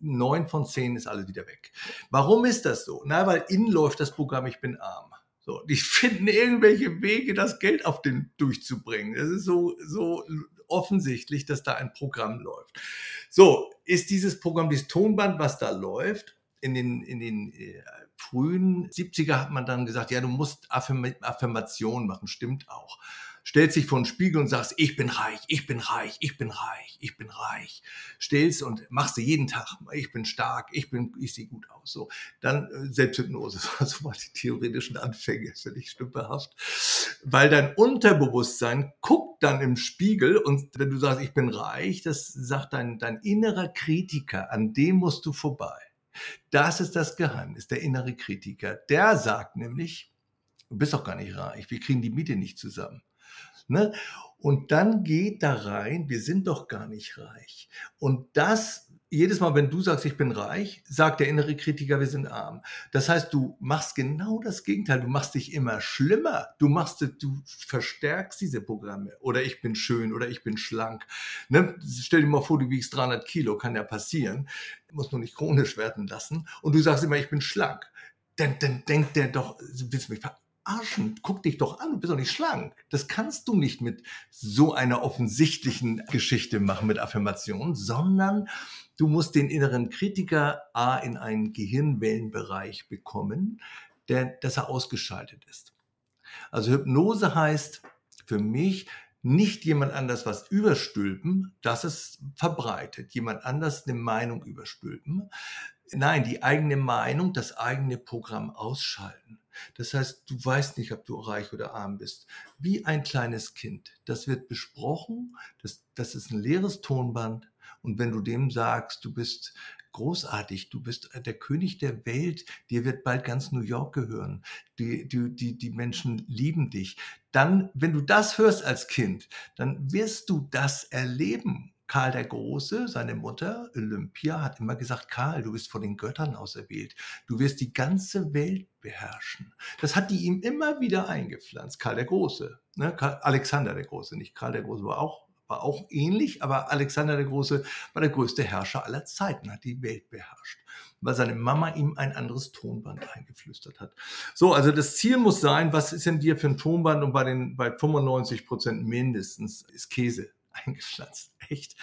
neun von zehn ist alles wieder weg. Warum ist das so? Na, weil innen läuft das Programm Ich bin arm. So, die finden irgendwelche Wege, das Geld auf den durchzubringen. Es ist so, so offensichtlich, dass da ein Programm läuft. So, ist dieses Programm, dieses Tonband, was da läuft, in den, in den äh, frühen 70er hat man dann gesagt, ja, du musst Affirmationen machen, stimmt auch stellst dich vor den Spiegel und sagst, ich bin reich, ich bin reich, ich bin reich, ich bin reich. Stellst und machst du jeden Tag, ich bin stark, ich bin, ich sehe gut aus. So, dann äh, Selbsthypnose, also mal die theoretischen Anfänge, finde ich stümperhaft. Weil dein Unterbewusstsein guckt dann im Spiegel und wenn du sagst, ich bin reich, das sagt dein, dein innerer Kritiker, an dem musst du vorbei. Das ist das Geheimnis, der innere Kritiker. Der sagt nämlich, du bist doch gar nicht reich, wir kriegen die Miete nicht zusammen. Ne? Und dann geht da rein, wir sind doch gar nicht reich. Und das, jedes Mal, wenn du sagst, ich bin reich, sagt der innere Kritiker, wir sind arm. Das heißt, du machst genau das Gegenteil. Du machst dich immer schlimmer. Du machst, du verstärkst diese Programme. Oder ich bin schön oder ich bin schlank. Ne? Stell dir mal vor, du wiegst 300 Kilo, kann ja passieren. Muss nur nicht chronisch werden lassen. Und du sagst immer, ich bin schlank. Dann, denkt der doch, willst du mich verarschen? Arschen, guck dich doch an, du bist doch nicht schlank. Das kannst du nicht mit so einer offensichtlichen Geschichte machen, mit Affirmation, sondern du musst den inneren Kritiker A in einen Gehirnwellenbereich bekommen, der, dass er ausgeschaltet ist. Also Hypnose heißt für mich, nicht jemand anders was überstülpen, das ist verbreitet. Jemand anders eine Meinung überstülpen Nein, die eigene Meinung, das eigene Programm ausschalten. Das heißt, du weißt nicht, ob du reich oder arm bist. Wie ein kleines Kind. Das wird besprochen, das, das ist ein leeres Tonband. Und wenn du dem sagst, du bist großartig, du bist der König der Welt, dir wird bald ganz New York gehören, die, die, die, die Menschen lieben dich, dann, wenn du das hörst als Kind, dann wirst du das erleben. Karl der Große, seine Mutter Olympia, hat immer gesagt, Karl, du bist von den Göttern auserwählt. Du wirst die ganze Welt beherrschen. Das hat die ihm immer wieder eingepflanzt. Karl der Große, ne? Alexander der Große, nicht Karl der Große, war auch, war auch ähnlich, aber Alexander der Große war der größte Herrscher aller Zeiten, hat die Welt beherrscht weil seine Mama ihm ein anderes Tonband eingeflüstert hat. So, also das Ziel muss sein, was ist denn dir für ein Tonband und bei den bei 95 Prozent mindestens ist Käse eingepflanzt. Echt.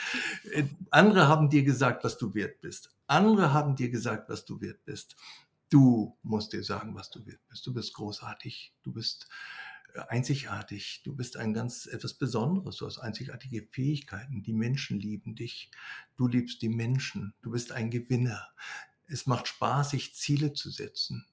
Äh, andere haben dir gesagt, was du wert bist. Andere haben dir gesagt, was du wert bist. Du musst dir sagen, was du wert bist. Du bist großartig. Du bist äh, einzigartig. Du bist ein ganz etwas Besonderes. Du hast einzigartige Fähigkeiten. Die Menschen lieben dich. Du liebst die Menschen. Du bist ein Gewinner. Es macht Spaß, sich Ziele zu setzen.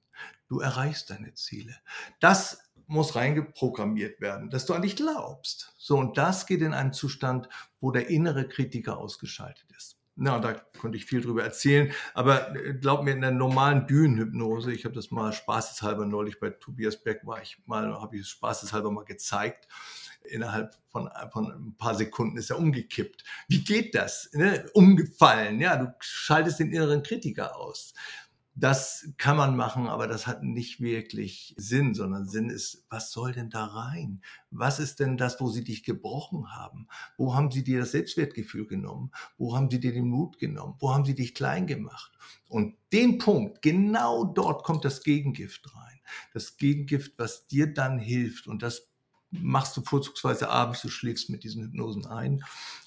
Du erreichst deine Ziele. Das muss reingeprogrammiert werden, dass du an dich glaubst. So, und das geht in einen Zustand, wo der innere Kritiker ausgeschaltet ist. Na, da konnte ich viel drüber erzählen, aber äh, glaub mir, in der normalen Bühnenhypnose, ich habe das mal spaßeshalber neulich bei Tobias Beck war ich mal, habe ich es spaßeshalber mal gezeigt, innerhalb von, von ein paar Sekunden ist er umgekippt. Wie geht das? Ne? Umgefallen, ja, du schaltest den inneren Kritiker aus. Das kann man machen, aber das hat nicht wirklich Sinn, sondern Sinn ist, was soll denn da rein? Was ist denn das, wo sie dich gebrochen haben? Wo haben sie dir das Selbstwertgefühl genommen? Wo haben sie dir den Mut genommen? Wo haben sie dich klein gemacht? Und den Punkt, genau dort kommt das Gegengift rein. Das Gegengift, was dir dann hilft. Und das machst du vorzugsweise abends, du schläfst mit diesen Hypnosen ein,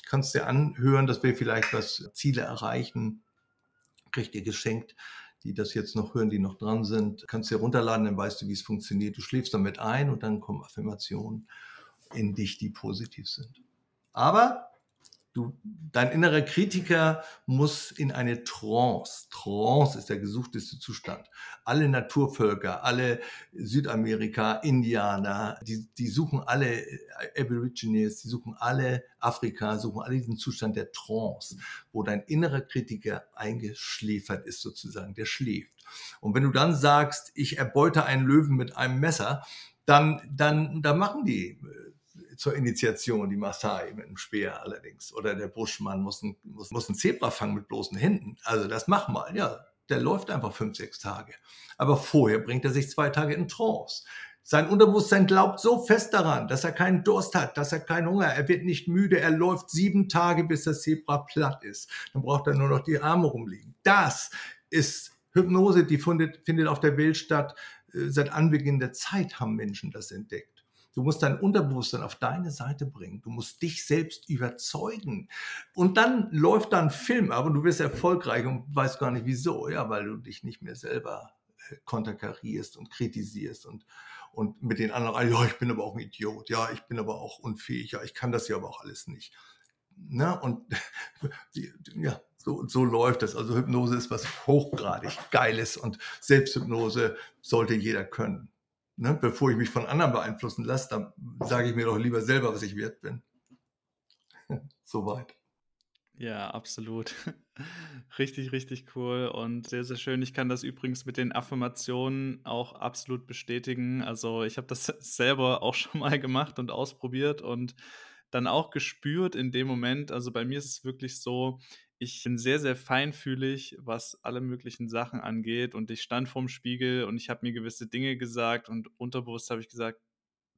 kannst dir anhören, dass wir vielleicht was Ziele erreichen, kriegt ihr geschenkt die das jetzt noch hören, die noch dran sind, kannst du dir runterladen, dann weißt du, wie es funktioniert. Du schläfst damit ein und dann kommen Affirmationen in dich, die positiv sind. Aber Du, dein innerer Kritiker muss in eine Trance. Trance ist der gesuchteste Zustand. Alle Naturvölker, alle Südamerika, Indianer, die, die suchen alle Aborigines, die suchen alle Afrika, suchen alle diesen Zustand der Trance, wo dein innerer Kritiker eingeschläfert ist sozusagen, der schläft. Und wenn du dann sagst, ich erbeute einen Löwen mit einem Messer, dann, dann, dann machen die zur Initiation, die Maasai mit einem Speer allerdings. Oder der Buschmann muss ein, muss, muss ein Zebra fangen mit bloßen Händen. Also das mach mal, ja. Der läuft einfach fünf, sechs Tage. Aber vorher bringt er sich zwei Tage in Trance. Sein Unterbewusstsein glaubt so fest daran, dass er keinen Durst hat, dass er keinen Hunger, er wird nicht müde, er läuft sieben Tage, bis das Zebra platt ist. Dann braucht er nur noch die Arme rumliegen. Das ist Hypnose, die findet, findet auf der Welt statt. Äh, seit Anbeginn der Zeit haben Menschen das entdeckt. Du musst dein Unterbewusstsein auf deine Seite bringen. Du musst dich selbst überzeugen. Und dann läuft da ein Film und du wirst erfolgreich und weißt gar nicht wieso. Ja, weil du dich nicht mehr selber äh, konterkarierst und kritisierst und, und mit den anderen, ja, ich bin aber auch ein Idiot. Ja, ich bin aber auch unfähig. Ja, ich kann das ja aber auch alles nicht. Ne? Und ja, so, so läuft das. Also Hypnose ist was hochgradig Geiles und Selbsthypnose sollte jeder können ne, bevor ich mich von anderen beeinflussen lasse, dann sage ich mir doch lieber selber, was ich wert bin. Soweit. Ja, absolut. Richtig, richtig cool und sehr, sehr schön. Ich kann das übrigens mit den Affirmationen auch absolut bestätigen. Also ich habe das selber auch schon mal gemacht und ausprobiert und dann auch gespürt in dem Moment. Also bei mir ist es wirklich so, ich bin sehr, sehr feinfühlig, was alle möglichen Sachen angeht. Und ich stand vorm Spiegel und ich habe mir gewisse Dinge gesagt und unterbewusst habe ich gesagt,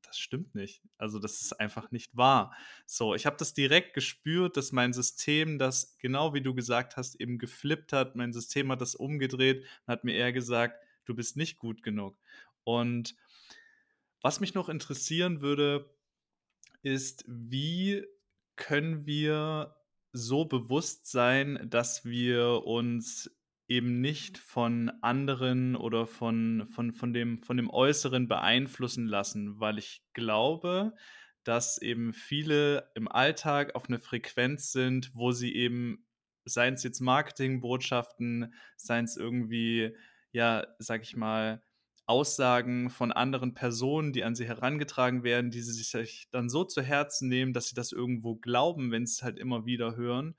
das stimmt nicht. Also das ist einfach nicht wahr. So, ich habe das direkt gespürt, dass mein System das, genau wie du gesagt hast, eben geflippt hat. Mein System hat das umgedreht und hat mir eher gesagt, du bist nicht gut genug. Und was mich noch interessieren würde, ist, wie können wir so bewusst sein, dass wir uns eben nicht von anderen oder von, von, von, dem, von dem Äußeren beeinflussen lassen, weil ich glaube, dass eben viele im Alltag auf eine Frequenz sind, wo sie eben seien es jetzt Marketingbotschaften, seien es irgendwie, ja, sag ich mal, Aussagen von anderen Personen, die an sie herangetragen werden, die sie sich dann so zu Herzen nehmen, dass sie das irgendwo glauben, wenn sie es halt immer wieder hören.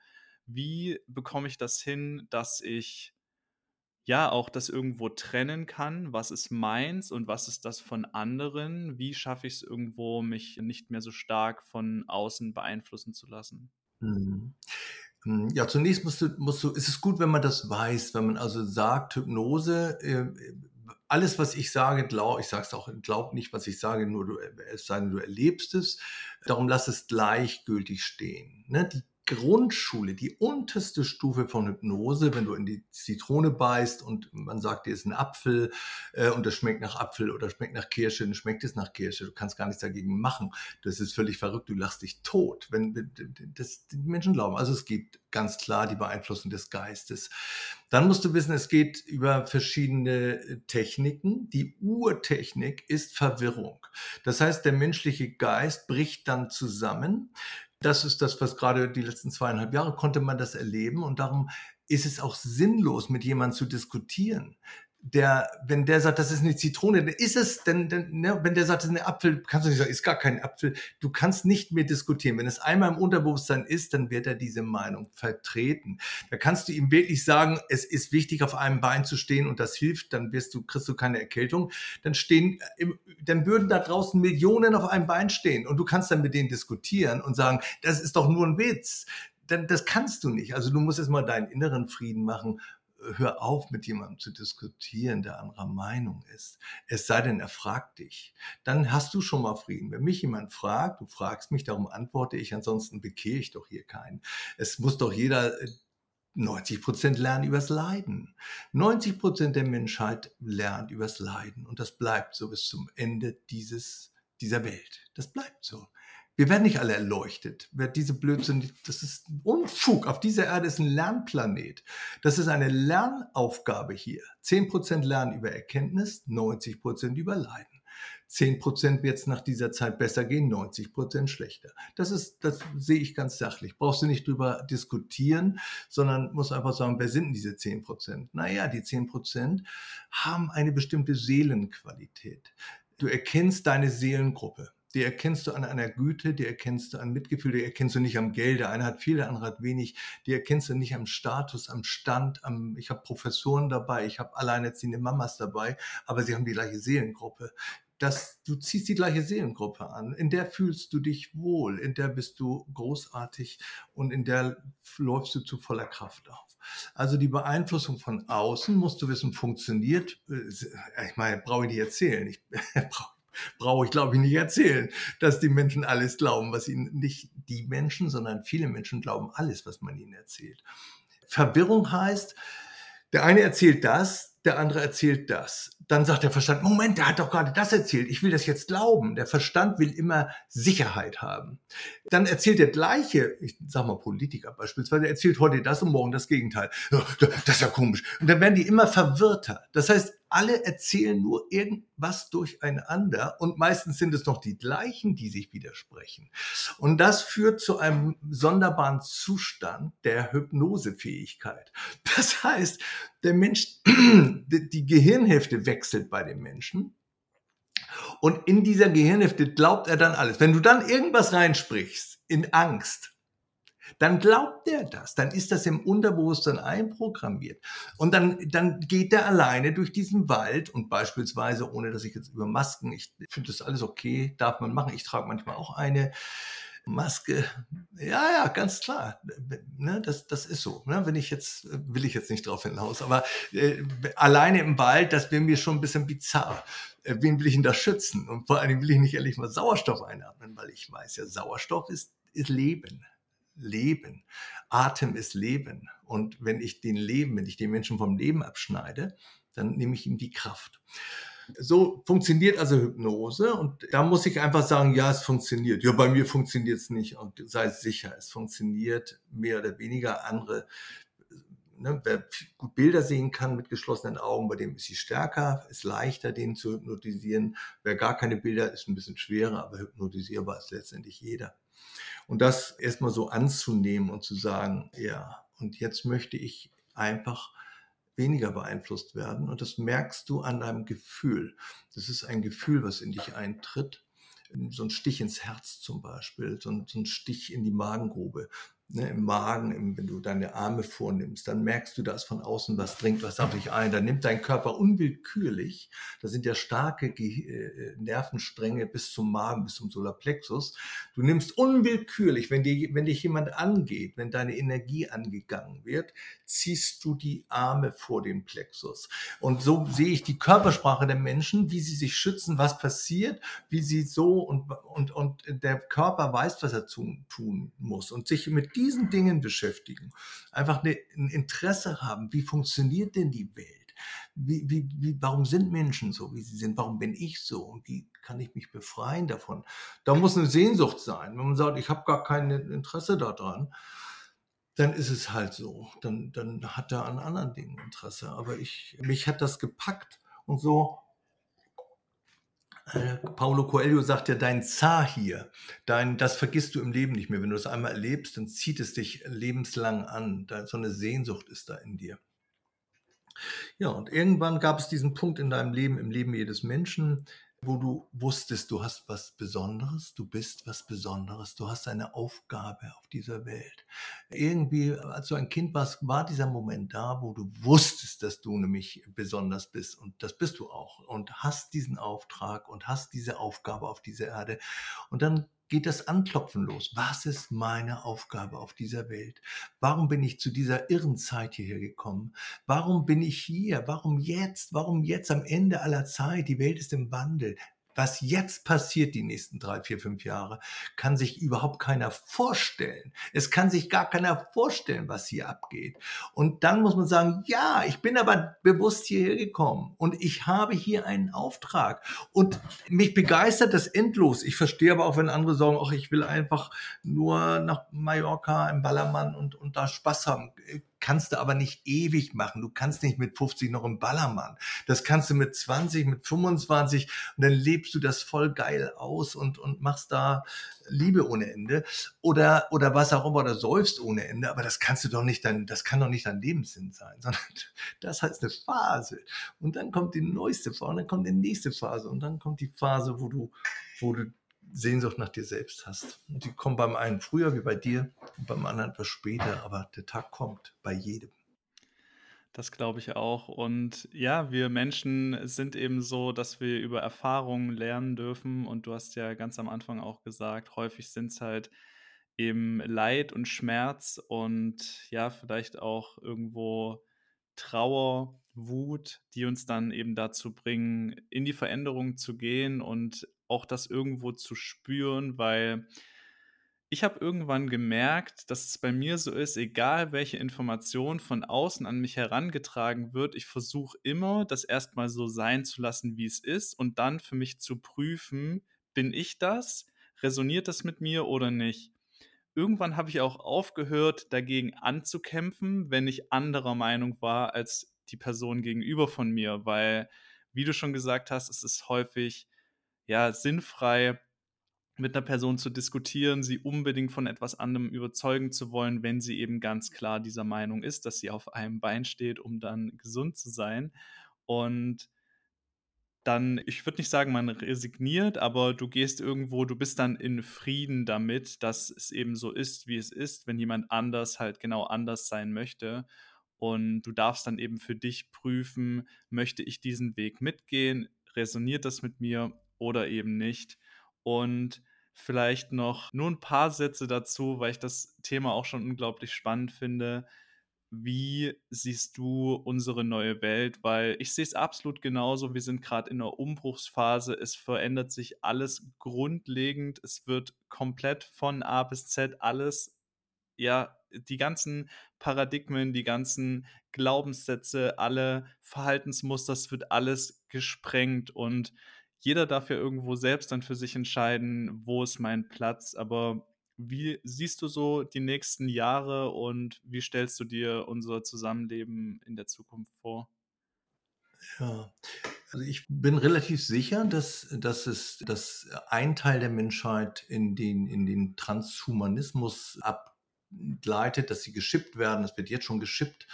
Wie bekomme ich das hin, dass ich ja auch das irgendwo trennen kann? Was ist meins und was ist das von anderen? Wie schaffe ich es irgendwo, mich nicht mehr so stark von außen beeinflussen zu lassen? Mhm. Hm, ja, zunächst musst du, musst du, ist es gut, wenn man das weiß, wenn man also sagt, Hypnose, äh, alles, was ich sage, glaub, ich sage es auch, glaub nicht, was ich sage, nur du, es sei denn, du erlebst es. Darum lass es gleichgültig stehen. Ne? Die Grundschule, die unterste Stufe von Hypnose, wenn du in die Zitrone beißt und man sagt dir, ist ein Apfel äh, und das schmeckt nach Apfel oder schmeckt nach Kirsche, dann schmeckt es nach Kirsche. Du kannst gar nichts dagegen machen. Das ist völlig verrückt. Du lachst dich tot, wenn das die Menschen glauben. Also es gibt ganz klar die Beeinflussung des Geistes. Dann musst du wissen, es geht über verschiedene äh, Techniken. Die Urtechnik ist Verwirrung. Das heißt, der menschliche Geist bricht dann zusammen. Das ist das, was gerade die letzten zweieinhalb Jahre konnte man das erleben. Und darum ist es auch sinnlos, mit jemandem zu diskutieren der, wenn der sagt, das ist eine Zitrone, dann ist es, denn, denn ne, wenn der sagt, das ist ein Apfel, kannst du nicht sagen, ist gar kein Apfel. Du kannst nicht mehr diskutieren. Wenn es einmal im Unterbewusstsein ist, dann wird er diese Meinung vertreten. Da kannst du ihm wirklich sagen, es ist wichtig, auf einem Bein zu stehen und das hilft, dann wirst du, kriegst du keine Erkältung. Dann stehen, dann würden da draußen Millionen auf einem Bein stehen und du kannst dann mit denen diskutieren und sagen, das ist doch nur ein Witz. Dann, das kannst du nicht. Also du musst erstmal deinen inneren Frieden machen hör auf, mit jemandem zu diskutieren, der anderer Meinung ist. Es sei denn, er fragt dich. Dann hast du schon mal Frieden. Wenn mich jemand fragt, du fragst mich, darum antworte ich, ansonsten bekehre ich doch hier keinen. Es muss doch jeder 90 äh, Prozent lernen übers Leiden. 90 Prozent der Menschheit lernt übers Leiden und das bleibt so bis zum Ende dieses, dieser Welt. Das bleibt so. Wir werden nicht alle erleuchtet. Wer diese Blödsinn, das ist Unfug. Auf dieser Erde ist ein Lernplanet. Das ist eine Lernaufgabe hier. 10% lernen über Erkenntnis, 90% über Leiden. 10% wird es nach dieser Zeit besser gehen, 90% schlechter. Das ist, das sehe ich ganz sachlich. Brauchst du nicht drüber diskutieren, sondern muss einfach sagen, wer sind diese 10%? Naja, die 10% haben eine bestimmte Seelenqualität. Du erkennst deine Seelengruppe die erkennst du an einer Güte, die erkennst du an Mitgefühl, die erkennst du nicht am Geld. Der eine hat viel, der andere hat wenig. Die erkennst du nicht am Status, am Stand. Am, ich habe Professoren dabei, ich habe alleinerziehende Mamas dabei, aber sie haben die gleiche Seelengruppe. Das, du ziehst die gleiche Seelengruppe an, in der fühlst du dich wohl, in der bist du großartig und in der läufst du zu voller Kraft auf. Also die Beeinflussung von außen, musst du wissen, funktioniert. Äh, ich meine, brauche ich nicht erzählen. Ich brauche ich, glaube ich, nicht erzählen, dass die Menschen alles glauben, was ihnen, nicht die Menschen, sondern viele Menschen glauben alles, was man ihnen erzählt. Verwirrung heißt, der eine erzählt das, der andere erzählt das. Dann sagt der Verstand, Moment, der hat doch gerade das erzählt, ich will das jetzt glauben. Der Verstand will immer Sicherheit haben. Dann erzählt der gleiche, ich sag mal Politiker beispielsweise, erzählt heute das und morgen das Gegenteil. Das ist ja komisch. Und dann werden die immer verwirrter. Das heißt, alle erzählen nur irgendwas durcheinander und meistens sind es noch die gleichen, die sich widersprechen. Und das führt zu einem sonderbaren Zustand der Hypnosefähigkeit. Das heißt, der Mensch, die Gehirnhälfte wechselt bei dem Menschen. Und in dieser Gehirnhälfte glaubt er dann alles. Wenn du dann irgendwas reinsprichst in Angst, dann glaubt er das, dann ist das im Unterbewusstsein einprogrammiert. Und dann, dann geht er alleine durch diesen Wald und beispielsweise, ohne dass ich jetzt über Masken, ich finde das alles okay, darf man machen, ich trage manchmal auch eine, Maske, ja, ja, ganz klar. Ne, das, das ist so. Ne? Wenn ich jetzt, will ich jetzt nicht drauf hinaus, aber äh, alleine im Wald, das wäre mir schon ein bisschen bizarr. Äh, wen will ich denn da schützen? Und vor allem will ich nicht ehrlich mal Sauerstoff einatmen, weil ich weiß ja, Sauerstoff ist, ist Leben. Leben. Atem ist Leben. Und wenn ich den Leben, wenn ich den Menschen vom Leben abschneide, dann nehme ich ihm die Kraft. So funktioniert also Hypnose und da muss ich einfach sagen, ja, es funktioniert. Ja, bei mir funktioniert es nicht und sei sicher, es funktioniert mehr oder weniger. Andere, ne, wer gut Bilder sehen kann mit geschlossenen Augen, bei dem ist sie stärker, ist leichter, den zu hypnotisieren. Wer gar keine Bilder, ist ein bisschen schwerer, aber hypnotisierbar ist letztendlich jeder. Und das erstmal so anzunehmen und zu sagen, ja, Und jetzt möchte ich einfach weniger beeinflusst werden. Und das merkst du an deinem Gefühl. Das ist ein Gefühl, was in dich eintritt. So ein Stich ins Herz zum Beispiel, so ein, so ein Stich in die Magengrube ne, im Magen, im, wenn du deine Arme vornimmst, dann merkst du, dass von außen was dringt, was auf dich ein. Dann nimmt dein Körper unwillkürlich, da sind ja starke Ge äh, Nervenstränge bis zum Magen, bis zum Solarplexus. Du nimmst unwillkürlich, wenn, dir, wenn dich jemand angeht, wenn deine Energie angegangen wird, ziehst du die Arme vor den Plexus. Und so sehe ich die Körpersprache der Menschen, wie sie sich schützen, was passiert, wie sie so und, und, und der Körper weiß, was er tun, tun muss und sich mit diesen Dingen beschäftigen, einfach eine, ein Interesse haben, wie funktioniert denn die Welt? Wie, wie, wie, warum sind Menschen so, wie sie sind? Warum bin ich so? Und wie kann ich mich befreien davon? Da muss eine Sehnsucht sein. Wenn man sagt, ich habe gar kein Interesse daran, dann ist es halt so. Dann, dann hat er an anderen Dingen Interesse. Aber ich, mich hat das gepackt und so Paulo Coelho sagt ja, dein Zar hier, dein, das vergisst du im Leben nicht mehr. Wenn du das einmal erlebst, dann zieht es dich lebenslang an. Da, so eine Sehnsucht ist da in dir. Ja, und irgendwann gab es diesen Punkt in deinem Leben, im Leben jedes Menschen, wo du wusstest, du hast was Besonderes, du bist was Besonderes, du hast eine Aufgabe auf dieser Welt. Irgendwie, als du ein Kind warst, war dieser Moment da, wo du wusstest, dass du nämlich besonders bist und das bist du auch und hast diesen Auftrag und hast diese Aufgabe auf dieser Erde. Und dann geht das Anklopfen los. Was ist meine Aufgabe auf dieser Welt? Warum bin ich zu dieser irren Zeit hierher gekommen? Warum bin ich hier? Warum jetzt? Warum jetzt am Ende aller Zeit? Die Welt ist im Wandel was jetzt passiert die nächsten drei, vier, fünf Jahre, kann sich überhaupt keiner vorstellen. Es kann sich gar keiner vorstellen, was hier abgeht. Und dann muss man sagen, ja, ich bin aber bewusst hierher gekommen und ich habe hier einen Auftrag. Und mich begeistert das endlos. Ich verstehe aber auch, wenn andere sagen, ach, ich will einfach nur nach Mallorca im Ballermann und, und da Spaß haben kannst du aber nicht ewig machen. Du kannst nicht mit 50 noch im Ballermann. Das kannst du mit 20, mit 25 und dann lebst du das voll geil aus und, und machst da Liebe ohne Ende oder, oder was auch immer oder säufst ohne Ende. Aber das kannst du doch nicht dein, das kann doch nicht dein Lebenssinn sein, sondern das heißt eine Phase. Und dann kommt die neueste Phase und dann kommt die nächste Phase und dann kommt die Phase, wo du, wo du Sehnsucht nach dir selbst hast. Und die kommen beim einen früher wie bei dir und beim anderen etwas später, aber der Tag kommt bei jedem. Das glaube ich auch. Und ja, wir Menschen sind eben so, dass wir über Erfahrungen lernen dürfen. Und du hast ja ganz am Anfang auch gesagt, häufig sind es halt eben Leid und Schmerz und ja, vielleicht auch irgendwo Trauer, Wut, die uns dann eben dazu bringen, in die Veränderung zu gehen und auch das irgendwo zu spüren, weil ich habe irgendwann gemerkt, dass es bei mir so ist, egal welche Information von außen an mich herangetragen wird, ich versuche immer, das erstmal so sein zu lassen, wie es ist und dann für mich zu prüfen, bin ich das? Resoniert das mit mir oder nicht? Irgendwann habe ich auch aufgehört, dagegen anzukämpfen, wenn ich anderer Meinung war als die Person gegenüber von mir, weil, wie du schon gesagt hast, es ist häufig ja sinnfrei, mit einer Person zu diskutieren, sie unbedingt von etwas anderem überzeugen zu wollen, wenn sie eben ganz klar dieser Meinung ist, dass sie auf einem Bein steht, um dann gesund zu sein. Und dann, ich würde nicht sagen, man resigniert, aber du gehst irgendwo, du bist dann in Frieden damit, dass es eben so ist, wie es ist, wenn jemand anders halt genau anders sein möchte. Und du darfst dann eben für dich prüfen, möchte ich diesen Weg mitgehen? Resoniert das mit mir oder eben nicht? Und vielleicht noch nur ein paar Sätze dazu, weil ich das Thema auch schon unglaublich spannend finde. Wie siehst du unsere neue Welt? Weil ich sehe es absolut genauso. Wir sind gerade in einer Umbruchsphase. Es verändert sich alles grundlegend. Es wird komplett von A bis Z alles, ja, die ganzen Paradigmen, die ganzen Glaubenssätze, alle Verhaltensmuster, es wird alles gesprengt und jeder darf ja irgendwo selbst dann für sich entscheiden, wo ist mein Platz. Aber wie siehst du so die nächsten Jahre und wie stellst du dir unser Zusammenleben in der Zukunft vor? Ja, also ich bin relativ sicher, dass, dass es dass ein Teil der Menschheit in den, in den Transhumanismus ab begleitet, dass sie geschippt werden. Das wird jetzt schon geschippt.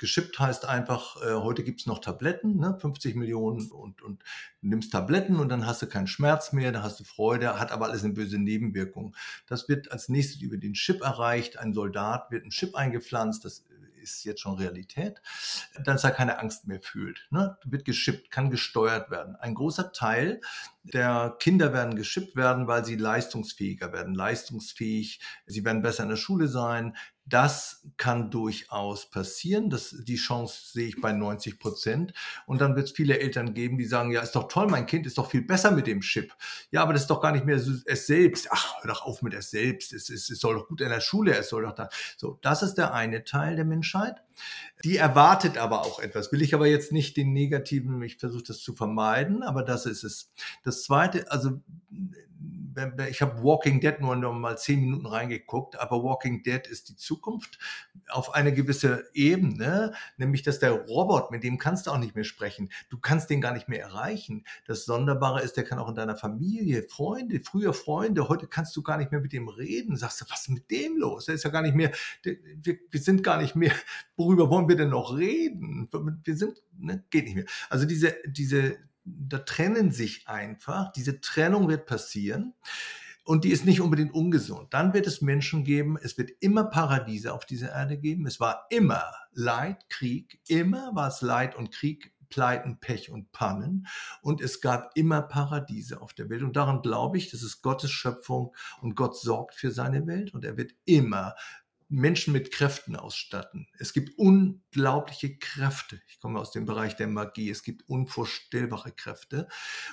Geschippt heißt einfach, äh, heute gibt es noch Tabletten, ne? 50 Millionen und, und nimmst Tabletten und dann hast du keinen Schmerz mehr, dann hast du Freude, hat aber alles eine böse Nebenwirkung. Das wird als nächstes über den Chip erreicht. Ein Soldat wird ein Chip eingepflanzt, das ist jetzt schon Realität, dass er keine Angst mehr fühlt. Ne? Wird geschippt, kann gesteuert werden. Ein großer Teil der Kinder werden geschippt werden, weil sie leistungsfähiger werden, leistungsfähig, sie werden besser in der Schule sein, das kann durchaus passieren. Das, die Chance sehe ich bei 90 Prozent. Und dann wird es viele Eltern geben, die sagen, ja, ist doch toll, mein Kind ist doch viel besser mit dem Chip. Ja, aber das ist doch gar nicht mehr es selbst. Ach, hör doch auf mit es selbst. Es, es, es soll doch gut in der Schule, es soll doch da. So, das ist der eine Teil der Menschheit. Die erwartet aber auch etwas. Will ich aber jetzt nicht den negativen, ich versuche das zu vermeiden, aber das ist es. Das zweite, also ich habe Walking Dead nur noch mal zehn Minuten reingeguckt, aber Walking Dead ist die Zukunft auf eine gewisse Ebene, nämlich dass der Robot, mit dem kannst du auch nicht mehr sprechen, du kannst den gar nicht mehr erreichen. Das Sonderbare ist, der kann auch in deiner Familie, Freunde, früher Freunde, heute kannst du gar nicht mehr mit dem reden. Sagst du, was ist mit dem los? Der ist ja gar nicht mehr, wir, sind gar nicht mehr, worüber wollen wir denn noch reden? Wir sind, ne, geht nicht mehr. Also diese, diese da trennen sich einfach. Diese Trennung wird passieren und die ist nicht unbedingt ungesund. Dann wird es Menschen geben, es wird immer Paradiese auf dieser Erde geben. Es war immer Leid, Krieg, immer war es Leid und Krieg, Pleiten, Pech und Pannen. Und es gab immer Paradiese auf der Welt. Und daran glaube ich, das ist Gottes Schöpfung und Gott sorgt für seine Welt und er wird immer Menschen mit Kräften ausstatten. Es gibt unglaubliche Kräfte. Ich komme aus dem Bereich der Magie. Es gibt unvorstellbare Kräfte.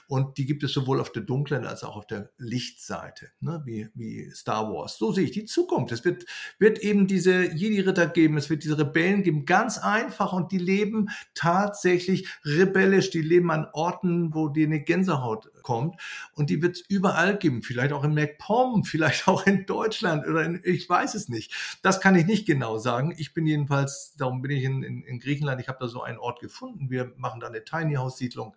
Und die gibt es sowohl auf der dunklen als auch auf der Lichtseite, ne? wie, wie Star Wars. So sehe ich die Zukunft. Es wird, wird eben diese Jedi-Ritter geben, es wird diese Rebellen geben, ganz einfach. Und die leben tatsächlich rebellisch. Die leben an Orten, wo dir eine Gänsehaut kommt. Und die wird es überall geben. Vielleicht auch in MacPom, vielleicht auch in Deutschland oder in, ich weiß es nicht das kann ich nicht genau sagen. Ich bin jedenfalls, darum bin ich in, in, in Griechenland, ich habe da so einen Ort gefunden. Wir machen da eine Tiny House Siedlung.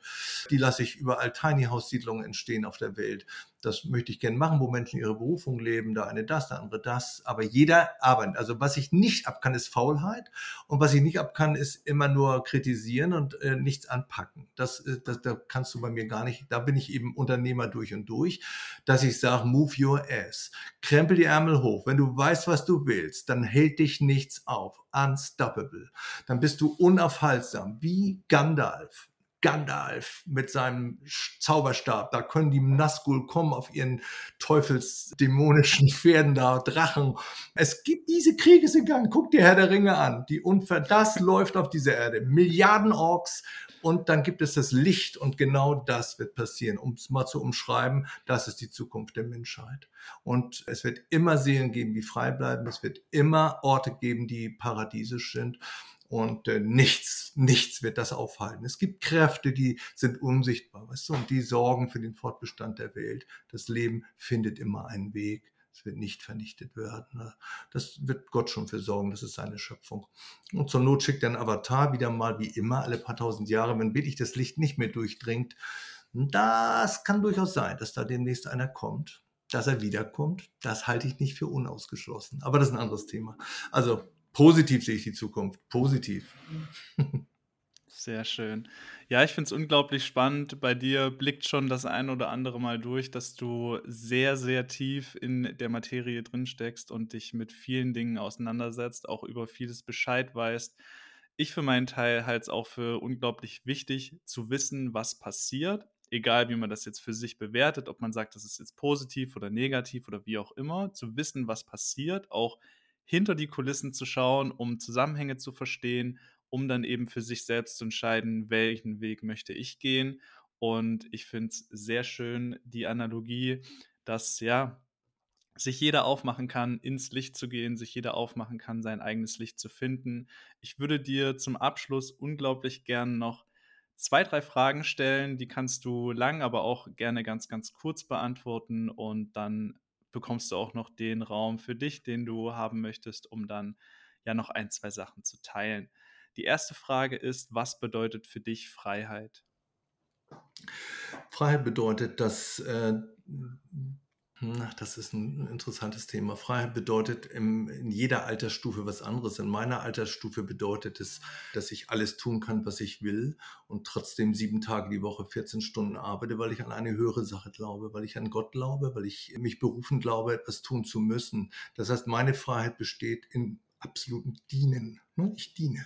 Die lasse ich überall Tiny House Siedlungen entstehen auf der Welt das möchte ich gerne machen, wo Menschen ihre Berufung leben, der eine das, der andere das, aber jeder arbeitet. Also was ich nicht ab kann, ist Faulheit und was ich nicht ab kann, ist immer nur kritisieren und äh, nichts anpacken. Das, äh, das, da kannst du bei mir gar nicht, da bin ich eben Unternehmer durch und durch, dass ich sage, move your ass, krempel die Ärmel hoch. Wenn du weißt, was du willst, dann hält dich nichts auf. Unstoppable. Dann bist du unaufhaltsam, wie Gandalf. Gandalf mit seinem Zauberstab. Da können die Nazgul kommen auf ihren teufelsdämonischen Pferden da, Drachen. Es gibt diese Kriege sind gegangen. Guck dir Herr der Ringe an. Die Unver das läuft auf dieser Erde. Milliarden Orks und dann gibt es das Licht und genau das wird passieren. Um es mal zu umschreiben, das ist die Zukunft der Menschheit. Und es wird immer Seelen geben, die frei bleiben. Es wird immer Orte geben, die paradiesisch sind. Und äh, nichts, nichts wird das aufhalten. Es gibt Kräfte, die sind unsichtbar, weißt du, und die sorgen für den Fortbestand der Welt. Das Leben findet immer einen Weg. Es wird nicht vernichtet werden. Ne? Das wird Gott schon für sorgen. Das ist seine Schöpfung. Und zur Not schickt er einen Avatar wieder mal, wie immer, alle paar tausend Jahre, wenn wirklich das Licht nicht mehr durchdringt. Das kann durchaus sein, dass da demnächst einer kommt. Dass er wiederkommt, das halte ich nicht für unausgeschlossen. Aber das ist ein anderes Thema. Also positiv sehe ich die Zukunft. Positiv. Sehr schön. Ja, ich finde es unglaublich spannend. Bei dir blickt schon das ein oder andere Mal durch, dass du sehr, sehr tief in der Materie drin steckst und dich mit vielen Dingen auseinandersetzt, auch über vieles Bescheid weißt. Ich für meinen Teil halte es auch für unglaublich wichtig zu wissen, was passiert. Egal, wie man das jetzt für sich bewertet, ob man sagt, das ist jetzt positiv oder negativ oder wie auch immer, zu wissen, was passiert, auch hinter die Kulissen zu schauen, um Zusammenhänge zu verstehen, um dann eben für sich selbst zu entscheiden, welchen Weg möchte ich gehen. Und ich finde es sehr schön, die Analogie, dass ja sich jeder aufmachen kann, ins Licht zu gehen, sich jeder aufmachen kann, sein eigenes Licht zu finden. Ich würde dir zum Abschluss unglaublich gern noch zwei, drei Fragen stellen. Die kannst du lang, aber auch gerne ganz, ganz kurz beantworten und dann bekommst du auch noch den Raum für dich, den du haben möchtest, um dann ja noch ein, zwei Sachen zu teilen. Die erste Frage ist, was bedeutet für dich Freiheit? Freiheit bedeutet, dass äh, Hm, das ist ein interessantes Thema. Freiheit bedeutet in jeder Altersstufe was anderes. In meiner Altersstufe bedeutet es, dass ich alles tun kann, was ich will und trotzdem sieben Tage die Woche 14 Stunden arbeite, weil ich an eine höhere Sache glaube, weil ich an Gott glaube, weil ich mich berufen glaube, etwas tun zu müssen. Das heißt, meine Freiheit besteht in absoluten Dienen. Ne? Ich diene.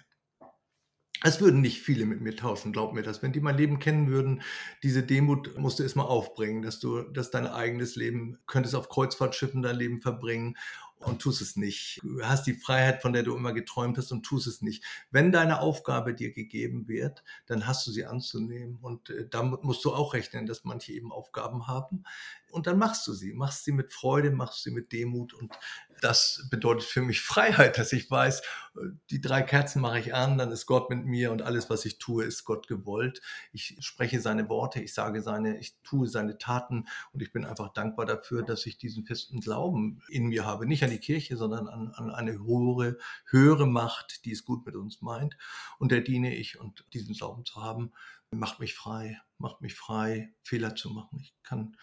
Es würden nicht viele mit mir tauschen, glaub mir das. Wenn die mein Leben kennen würden, diese Demut musst du erstmal aufbringen, dass du, dass dein eigenes Leben, könntest auf Kreuzfahrtschiffen dein Leben verbringen und tust es nicht. Du hast die Freiheit, von der du immer geträumt hast und tust es nicht. Wenn deine Aufgabe dir gegeben wird, dann hast du sie anzunehmen. Und äh, damit musst du auch rechnen, dass manche eben Aufgaben haben. Und dann machst du sie. Machst sie mit Freude, machst sie mit Demut. Und das bedeutet für mich Freiheit, dass ich weiß, die drei Kerzen mache ich an, dann ist Gott mit mir und alles, was ich tue, ist Gott gewollt. Ich spreche seine Worte, ich sage seine, ich tue seine Taten und ich bin einfach dankbar dafür, dass ich diesen festen Glauben in mir habe. Nicht an die Kirche, sondern an, an eine höhere, höhere Macht, die es gut mit uns meint. Und der diene ich und diesen Glauben zu haben, macht mich frei, macht mich frei, Fehler zu machen. Ich kann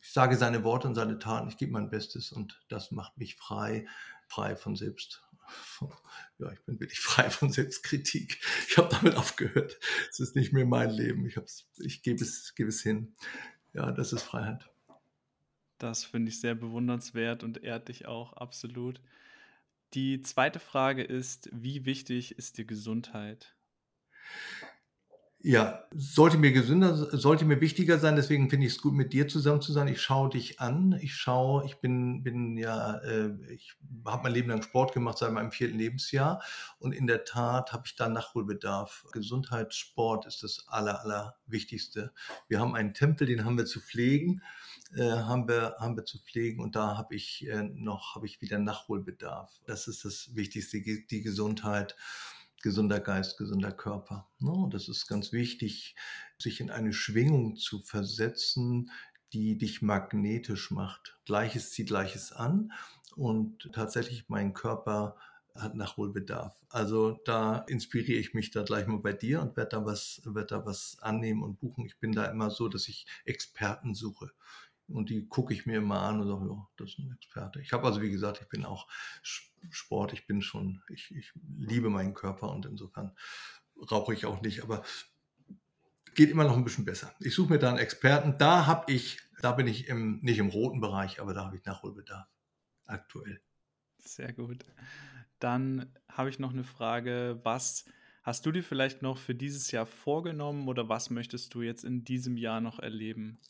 ich sage seine Worte und seine Taten, ich gebe mein Bestes und das macht mich frei, frei von selbst. Ja, ich bin wirklich frei von Selbstkritik. Ich habe damit aufgehört. Es ist nicht mehr mein Leben. Ich, ich gebe, es, gebe es hin. Ja, das ist Freiheit. Das finde ich sehr bewundernswert und ehrt dich auch absolut. Die zweite Frage ist, wie wichtig ist die Gesundheit? Ja, sollte mir gesünder, sollte mir wichtiger sein. Deswegen finde ich es gut, mit dir zusammen zu sein. Ich schaue dich an. Ich schaue, ich bin, bin ja, äh, ich habe mein Leben lang Sport gemacht seit meinem vierten Lebensjahr. Und in der Tat habe ich da Nachholbedarf. Gesundheit, Sport ist das aller, aller Wichtigste. Wir haben einen Tempel, den haben wir zu pflegen, äh, haben wir, haben wir zu pflegen. Und da habe ich äh, noch, habe ich wieder Nachholbedarf. Das ist das Wichtigste, die Gesundheit gesunder Geist, gesunder Körper. Ne? Das ist ganz wichtig, sich in eine Schwingung zu versetzen, die dich magnetisch macht. Gleiches zieht Gleiches an und tatsächlich mein Körper hat Nachholbedarf. Also da inspiriere ich mich da gleich mal bei dir und werde da was, werde da was annehmen und buchen. Ich bin da immer so, dass ich Experten suche. Und die gucke ich mir immer an und sage, ja, das ist ein Experte. Ich habe also, wie gesagt, ich bin auch Sport, ich bin schon, ich, ich liebe meinen Körper und insofern rauche ich auch nicht, aber geht immer noch ein bisschen besser. Ich suche mir da einen Experten. Da habe ich, da bin ich im, nicht im roten Bereich, aber da habe ich Nachholbedarf aktuell. Sehr gut. Dann habe ich noch eine Frage. Was hast du dir vielleicht noch für dieses Jahr vorgenommen oder was möchtest du jetzt in diesem Jahr noch erleben?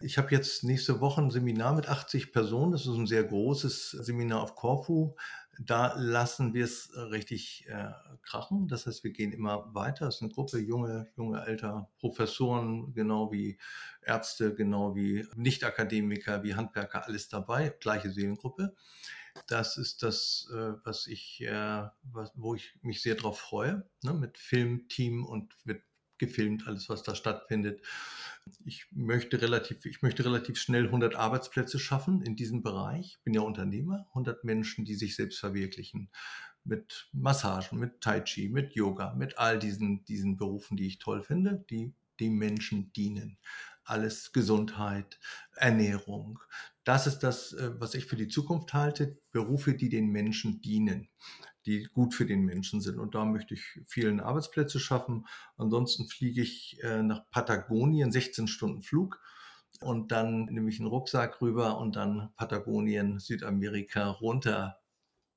Ich habe jetzt nächste Woche ein Seminar mit 80 Personen. Das ist ein sehr großes Seminar auf Korfu. Da lassen wir es richtig äh, krachen. Das heißt, wir gehen immer weiter. Es ist eine Gruppe junge, junge, älter Professoren, genau wie Ärzte, genau wie Nicht-Akademiker, wie Handwerker, alles dabei. Gleiche Seelengruppe. Das ist das, äh, was ich, äh, was, wo ich mich sehr drauf freue, ne? mit Filmteam und mit gefilmt, alles, was da stattfindet. Ich möchte relativ, ich möchte relativ schnell 100 Arbeitsplätze schaffen in diesem Bereich. Ich bin ja Unternehmer, 100 Menschen, die sich selbst verwirklichen. Mit Massagen, mit Tai Chi, mit Yoga, mit all diesen, diesen Berufen, die ich toll finde, die dem Menschen dienen. Alles Gesundheit, Ernährung. Das ist das, äh, was ich für die Zukunft halte. Berufe, die den Menschen dienen die gut für den Menschen sind. Und da möchte ich vielen Arbeitsplätze schaffen. Ansonsten fliege ich äh, nach Patagonien, 16 Stunden Flug. Und dann nehme ich einen Rucksack rüber und dann Patagonien, Südamerika runter.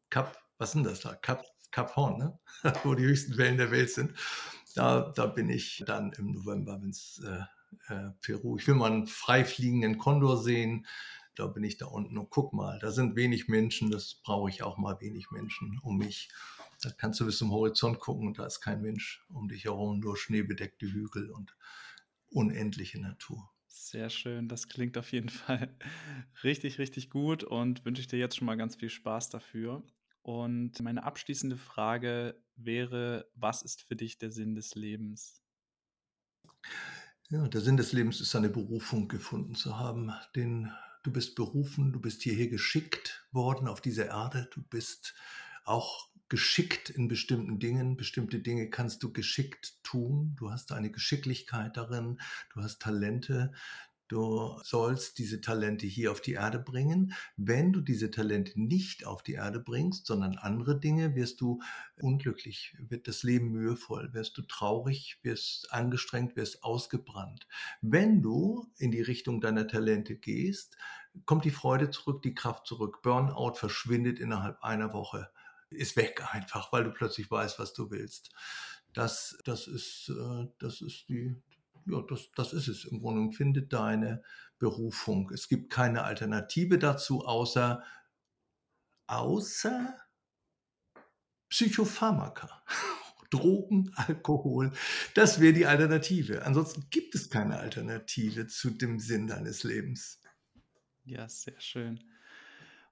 Kap, was sind das da? Kap, Kap Horn, ne? wo die höchsten Wellen der Welt sind. Da, da bin ich dann im November, wenn es äh, äh, Peru. Ich will mal einen frei fliegenden Kondor sehen da bin ich da unten und guck mal, da sind wenig Menschen, das brauche ich auch mal wenig Menschen um mich. Da kannst du bis zum Horizont gucken und da ist kein Mensch um dich herum, nur schneebedeckte Hügel und unendliche Natur. Sehr schön, das klingt auf jeden Fall richtig, richtig gut und wünsche ich dir jetzt schon mal ganz viel Spaß dafür. Und meine abschließende Frage wäre, was ist für dich der Sinn des Lebens? Ja, der Sinn des Lebens ist eine Berufung gefunden zu haben, den du bist berufen, du bist hierher geschickt worden auf diese Erde, du bist auch geschickt in bestimmten Dingen, bestimmte Dinge kannst du geschickt tun, du hast eine Geschicklichkeit darin, du hast Talente, Du sollst diese Talente hier auf die Erde bringen. Wenn du diese Talente nicht auf die Erde bringst, sondern andere Dinge, wirst du unglücklich, wird das Leben mühevoll, wirst du traurig, wirst angestrengt, wirst ausgebrannt. Wenn du in die Richtung deiner Talente gehst, kommt die Freude zurück, die Kraft zurück. Burnout verschwindet innerhalb einer Woche, ist weg einfach, weil du plötzlich weißt, was du willst. Das, das, ist, äh, das ist die, ja, das, das ist es im Grunde. Finde deine Berufung. Es gibt keine Alternative dazu, außer, außer Psychopharmaka. Drogen, Alkohol, das wäre die Alternative. Ansonsten gibt es keine Alternative zu dem Sinn deines Lebens. Ja, sehr schön.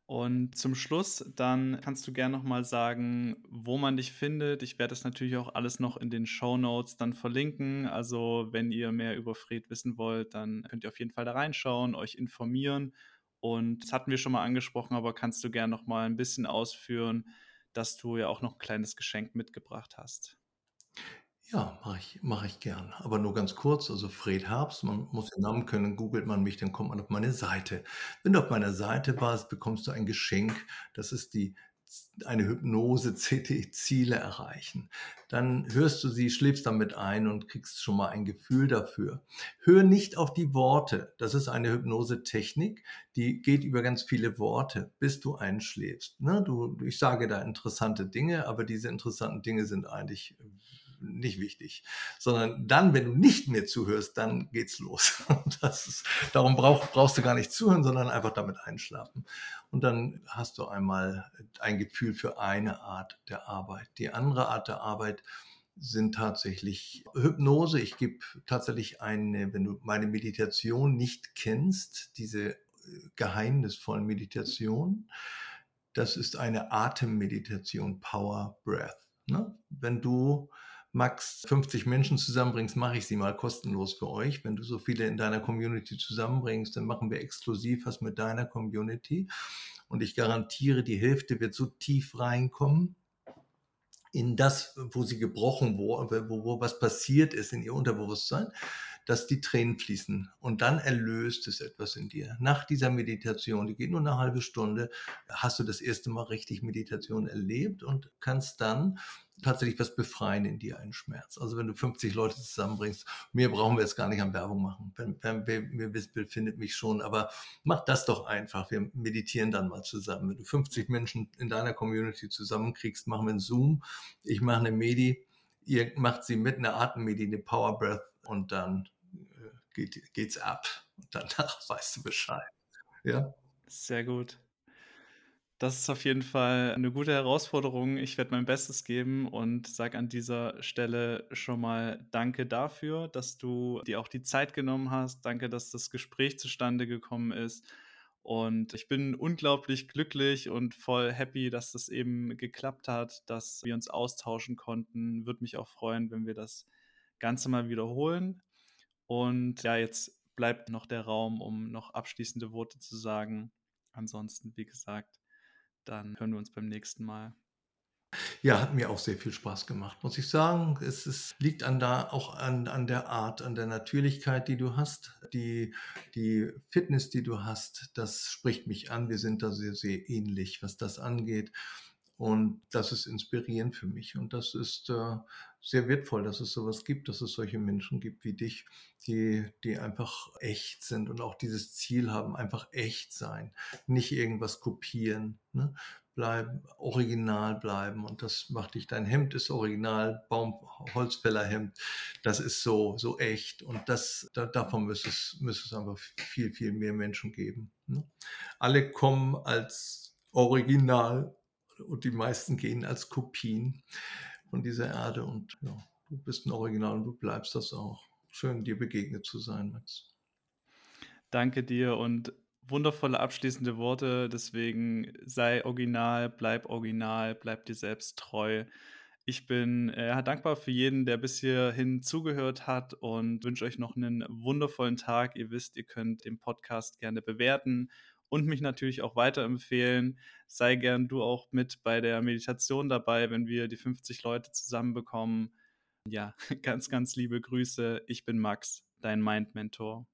Und zum Schluss, dann kannst du gerne noch mal sagen, wo man dich findet. Ich werde das natürlich auch alles noch in den Show Notes dann verlinken. Also, wenn ihr mehr über Fred wissen wollt, dann könnt ihr auf jeden Fall da reinschauen, euch informieren. Und das hatten wir schon mal angesprochen, aber kannst du gerne noch mal ein bisschen ausführen, dass du ja auch noch ein kleines Geschenk mitgebracht hast. Ja, mache ich, mache ich gern. Aber nur ganz kurz, also Fred Herbst, man muss den Namen können, googelt man mich, dann kommt man auf meine Seite. Wenn du auf meiner Seite warst, bekommst du ein Geschenk. Das ist die eine Hypnose CT Ziele erreichen. Dann hörst du sie, schläfst damit ein und kriegst schon mal ein Gefühl dafür. Hör nicht auf die Worte. Das ist eine Hypnose-Technik, die geht über ganz viele Worte, bis du einschläfst. Ne? Du, ich sage da interessante Dinge, aber diese interessanten Dinge sind eigentlich nicht wichtig, sondern dann, wenn du nicht mehr zuhörst, dann geht's los. Ist, darum brauch, brauchst du gar nicht zuhören, sondern einfach damit einschlafen. Und dann hast du einmal ein Gefühl für eine Art der Arbeit. Die andere Art der Arbeit sind tatsächlich Hypnose. Ich gebe tatsächlich eine, wenn du meine Meditation nicht kennst, diese äh, geheimnisvollen Meditationen, das ist eine Atemmeditation, Power Breath. Ne? Wenn du Max 50 Menschen zusammenbringst, mache ich sie mal kostenlos für euch. Wenn du so viele in deiner Community zusammenbringst, dann machen wir exklusiv was mit deiner Community. Und ich garantiere, die Hälfte wird so tief reinkommen in das, wo sie gebrochen wurde, wo, wo was passiert ist in ihr Unterbewusstsein, dass die Tränen fließen. Und dann erlöst es etwas in dir. Nach dieser Meditation, die geht nur eine halbe Stunde, hast du das erste Mal richtig Meditation erlebt und kannst dann tatsächlich was befreien in dir, einen Schmerz. Also wenn du 50 Leute zusammenbringst, mehr brauchen wir jetzt gar nicht an Werbung machen. Wenn, wenn wer mir will, findet mich schon. Aber mach das doch einfach. Wir meditieren dann mal zusammen. Wenn du 50 Menschen in deiner Community zusammenkriegst, machen wir einen Zoom. Ich mache eine Medi. Ihr macht sie mit einer Atemmedi, eine Power Breath und dann geht, geht's ab. Und danach weißt du Bescheid. Ja. Sehr gut. Das ist auf jeden Fall eine gute Herausforderung. Ich werde mein Bestes geben und sage an dieser Stelle schon mal Danke dafür, dass du dir auch die Zeit genommen hast. Danke, dass das Gespräch zustande gekommen ist. Und ich bin unglaublich glücklich und voll happy, dass das eben geklappt hat, dass wir uns austauschen konnten. Würde mich auch freuen, wenn wir das Ganze mal wiederholen. Und ja, jetzt bleibt noch der Raum, um noch abschließende Worte zu sagen. Ansonsten, wie gesagt, dann hören wir uns beim nächsten Mal. Ja, hat mir auch sehr viel Spaß gemacht, muss ich sagen. Es ist, liegt an da auch an, an der Art, an der Natürlichkeit, die du hast, die, die Fitness, die du hast. Das spricht mich an. Wir sind da sehr, sehr ähnlich, was das angeht. Und das ist inspirierend für mich. Und das ist äh, sehr wertvoll, dass es sowas gibt, dass es solche Menschen gibt wie dich, die, die einfach echt sind und auch dieses Ziel haben, einfach echt sein, nicht irgendwas kopieren. Ne? Bleiben, original bleiben. Und das macht dich, dein Hemd ist original, Baum, Holzfällerhemd, das ist so, so echt. Und das, da, davon müsste es, müsste es einfach viel, viel mehr Menschen geben. Ne? Alle kommen als Original und die meisten gehen als Kopien von dieser Erde und ja, du bist ein Original und du bleibst das auch. Schön, dir begegnet zu sein, Max. Danke dir und wundervolle abschließende Worte. Deswegen sei original, bleib original, bleib dir selbst treu. Ich bin äh, dankbar für jeden, der bis hierhin zugehört hat und wünsche euch noch einen wundervollen Tag. Ihr wisst, ihr könnt den Podcast gerne bewerten und mich natürlich auch weiterempfehlen. Sei gern du auch mit bei der Meditation dabei, wenn wir die 50 Leute zusammenbekommen. Ja, ganz, ganz liebe Grüße. Ich bin Max, dein Mind-Mentor.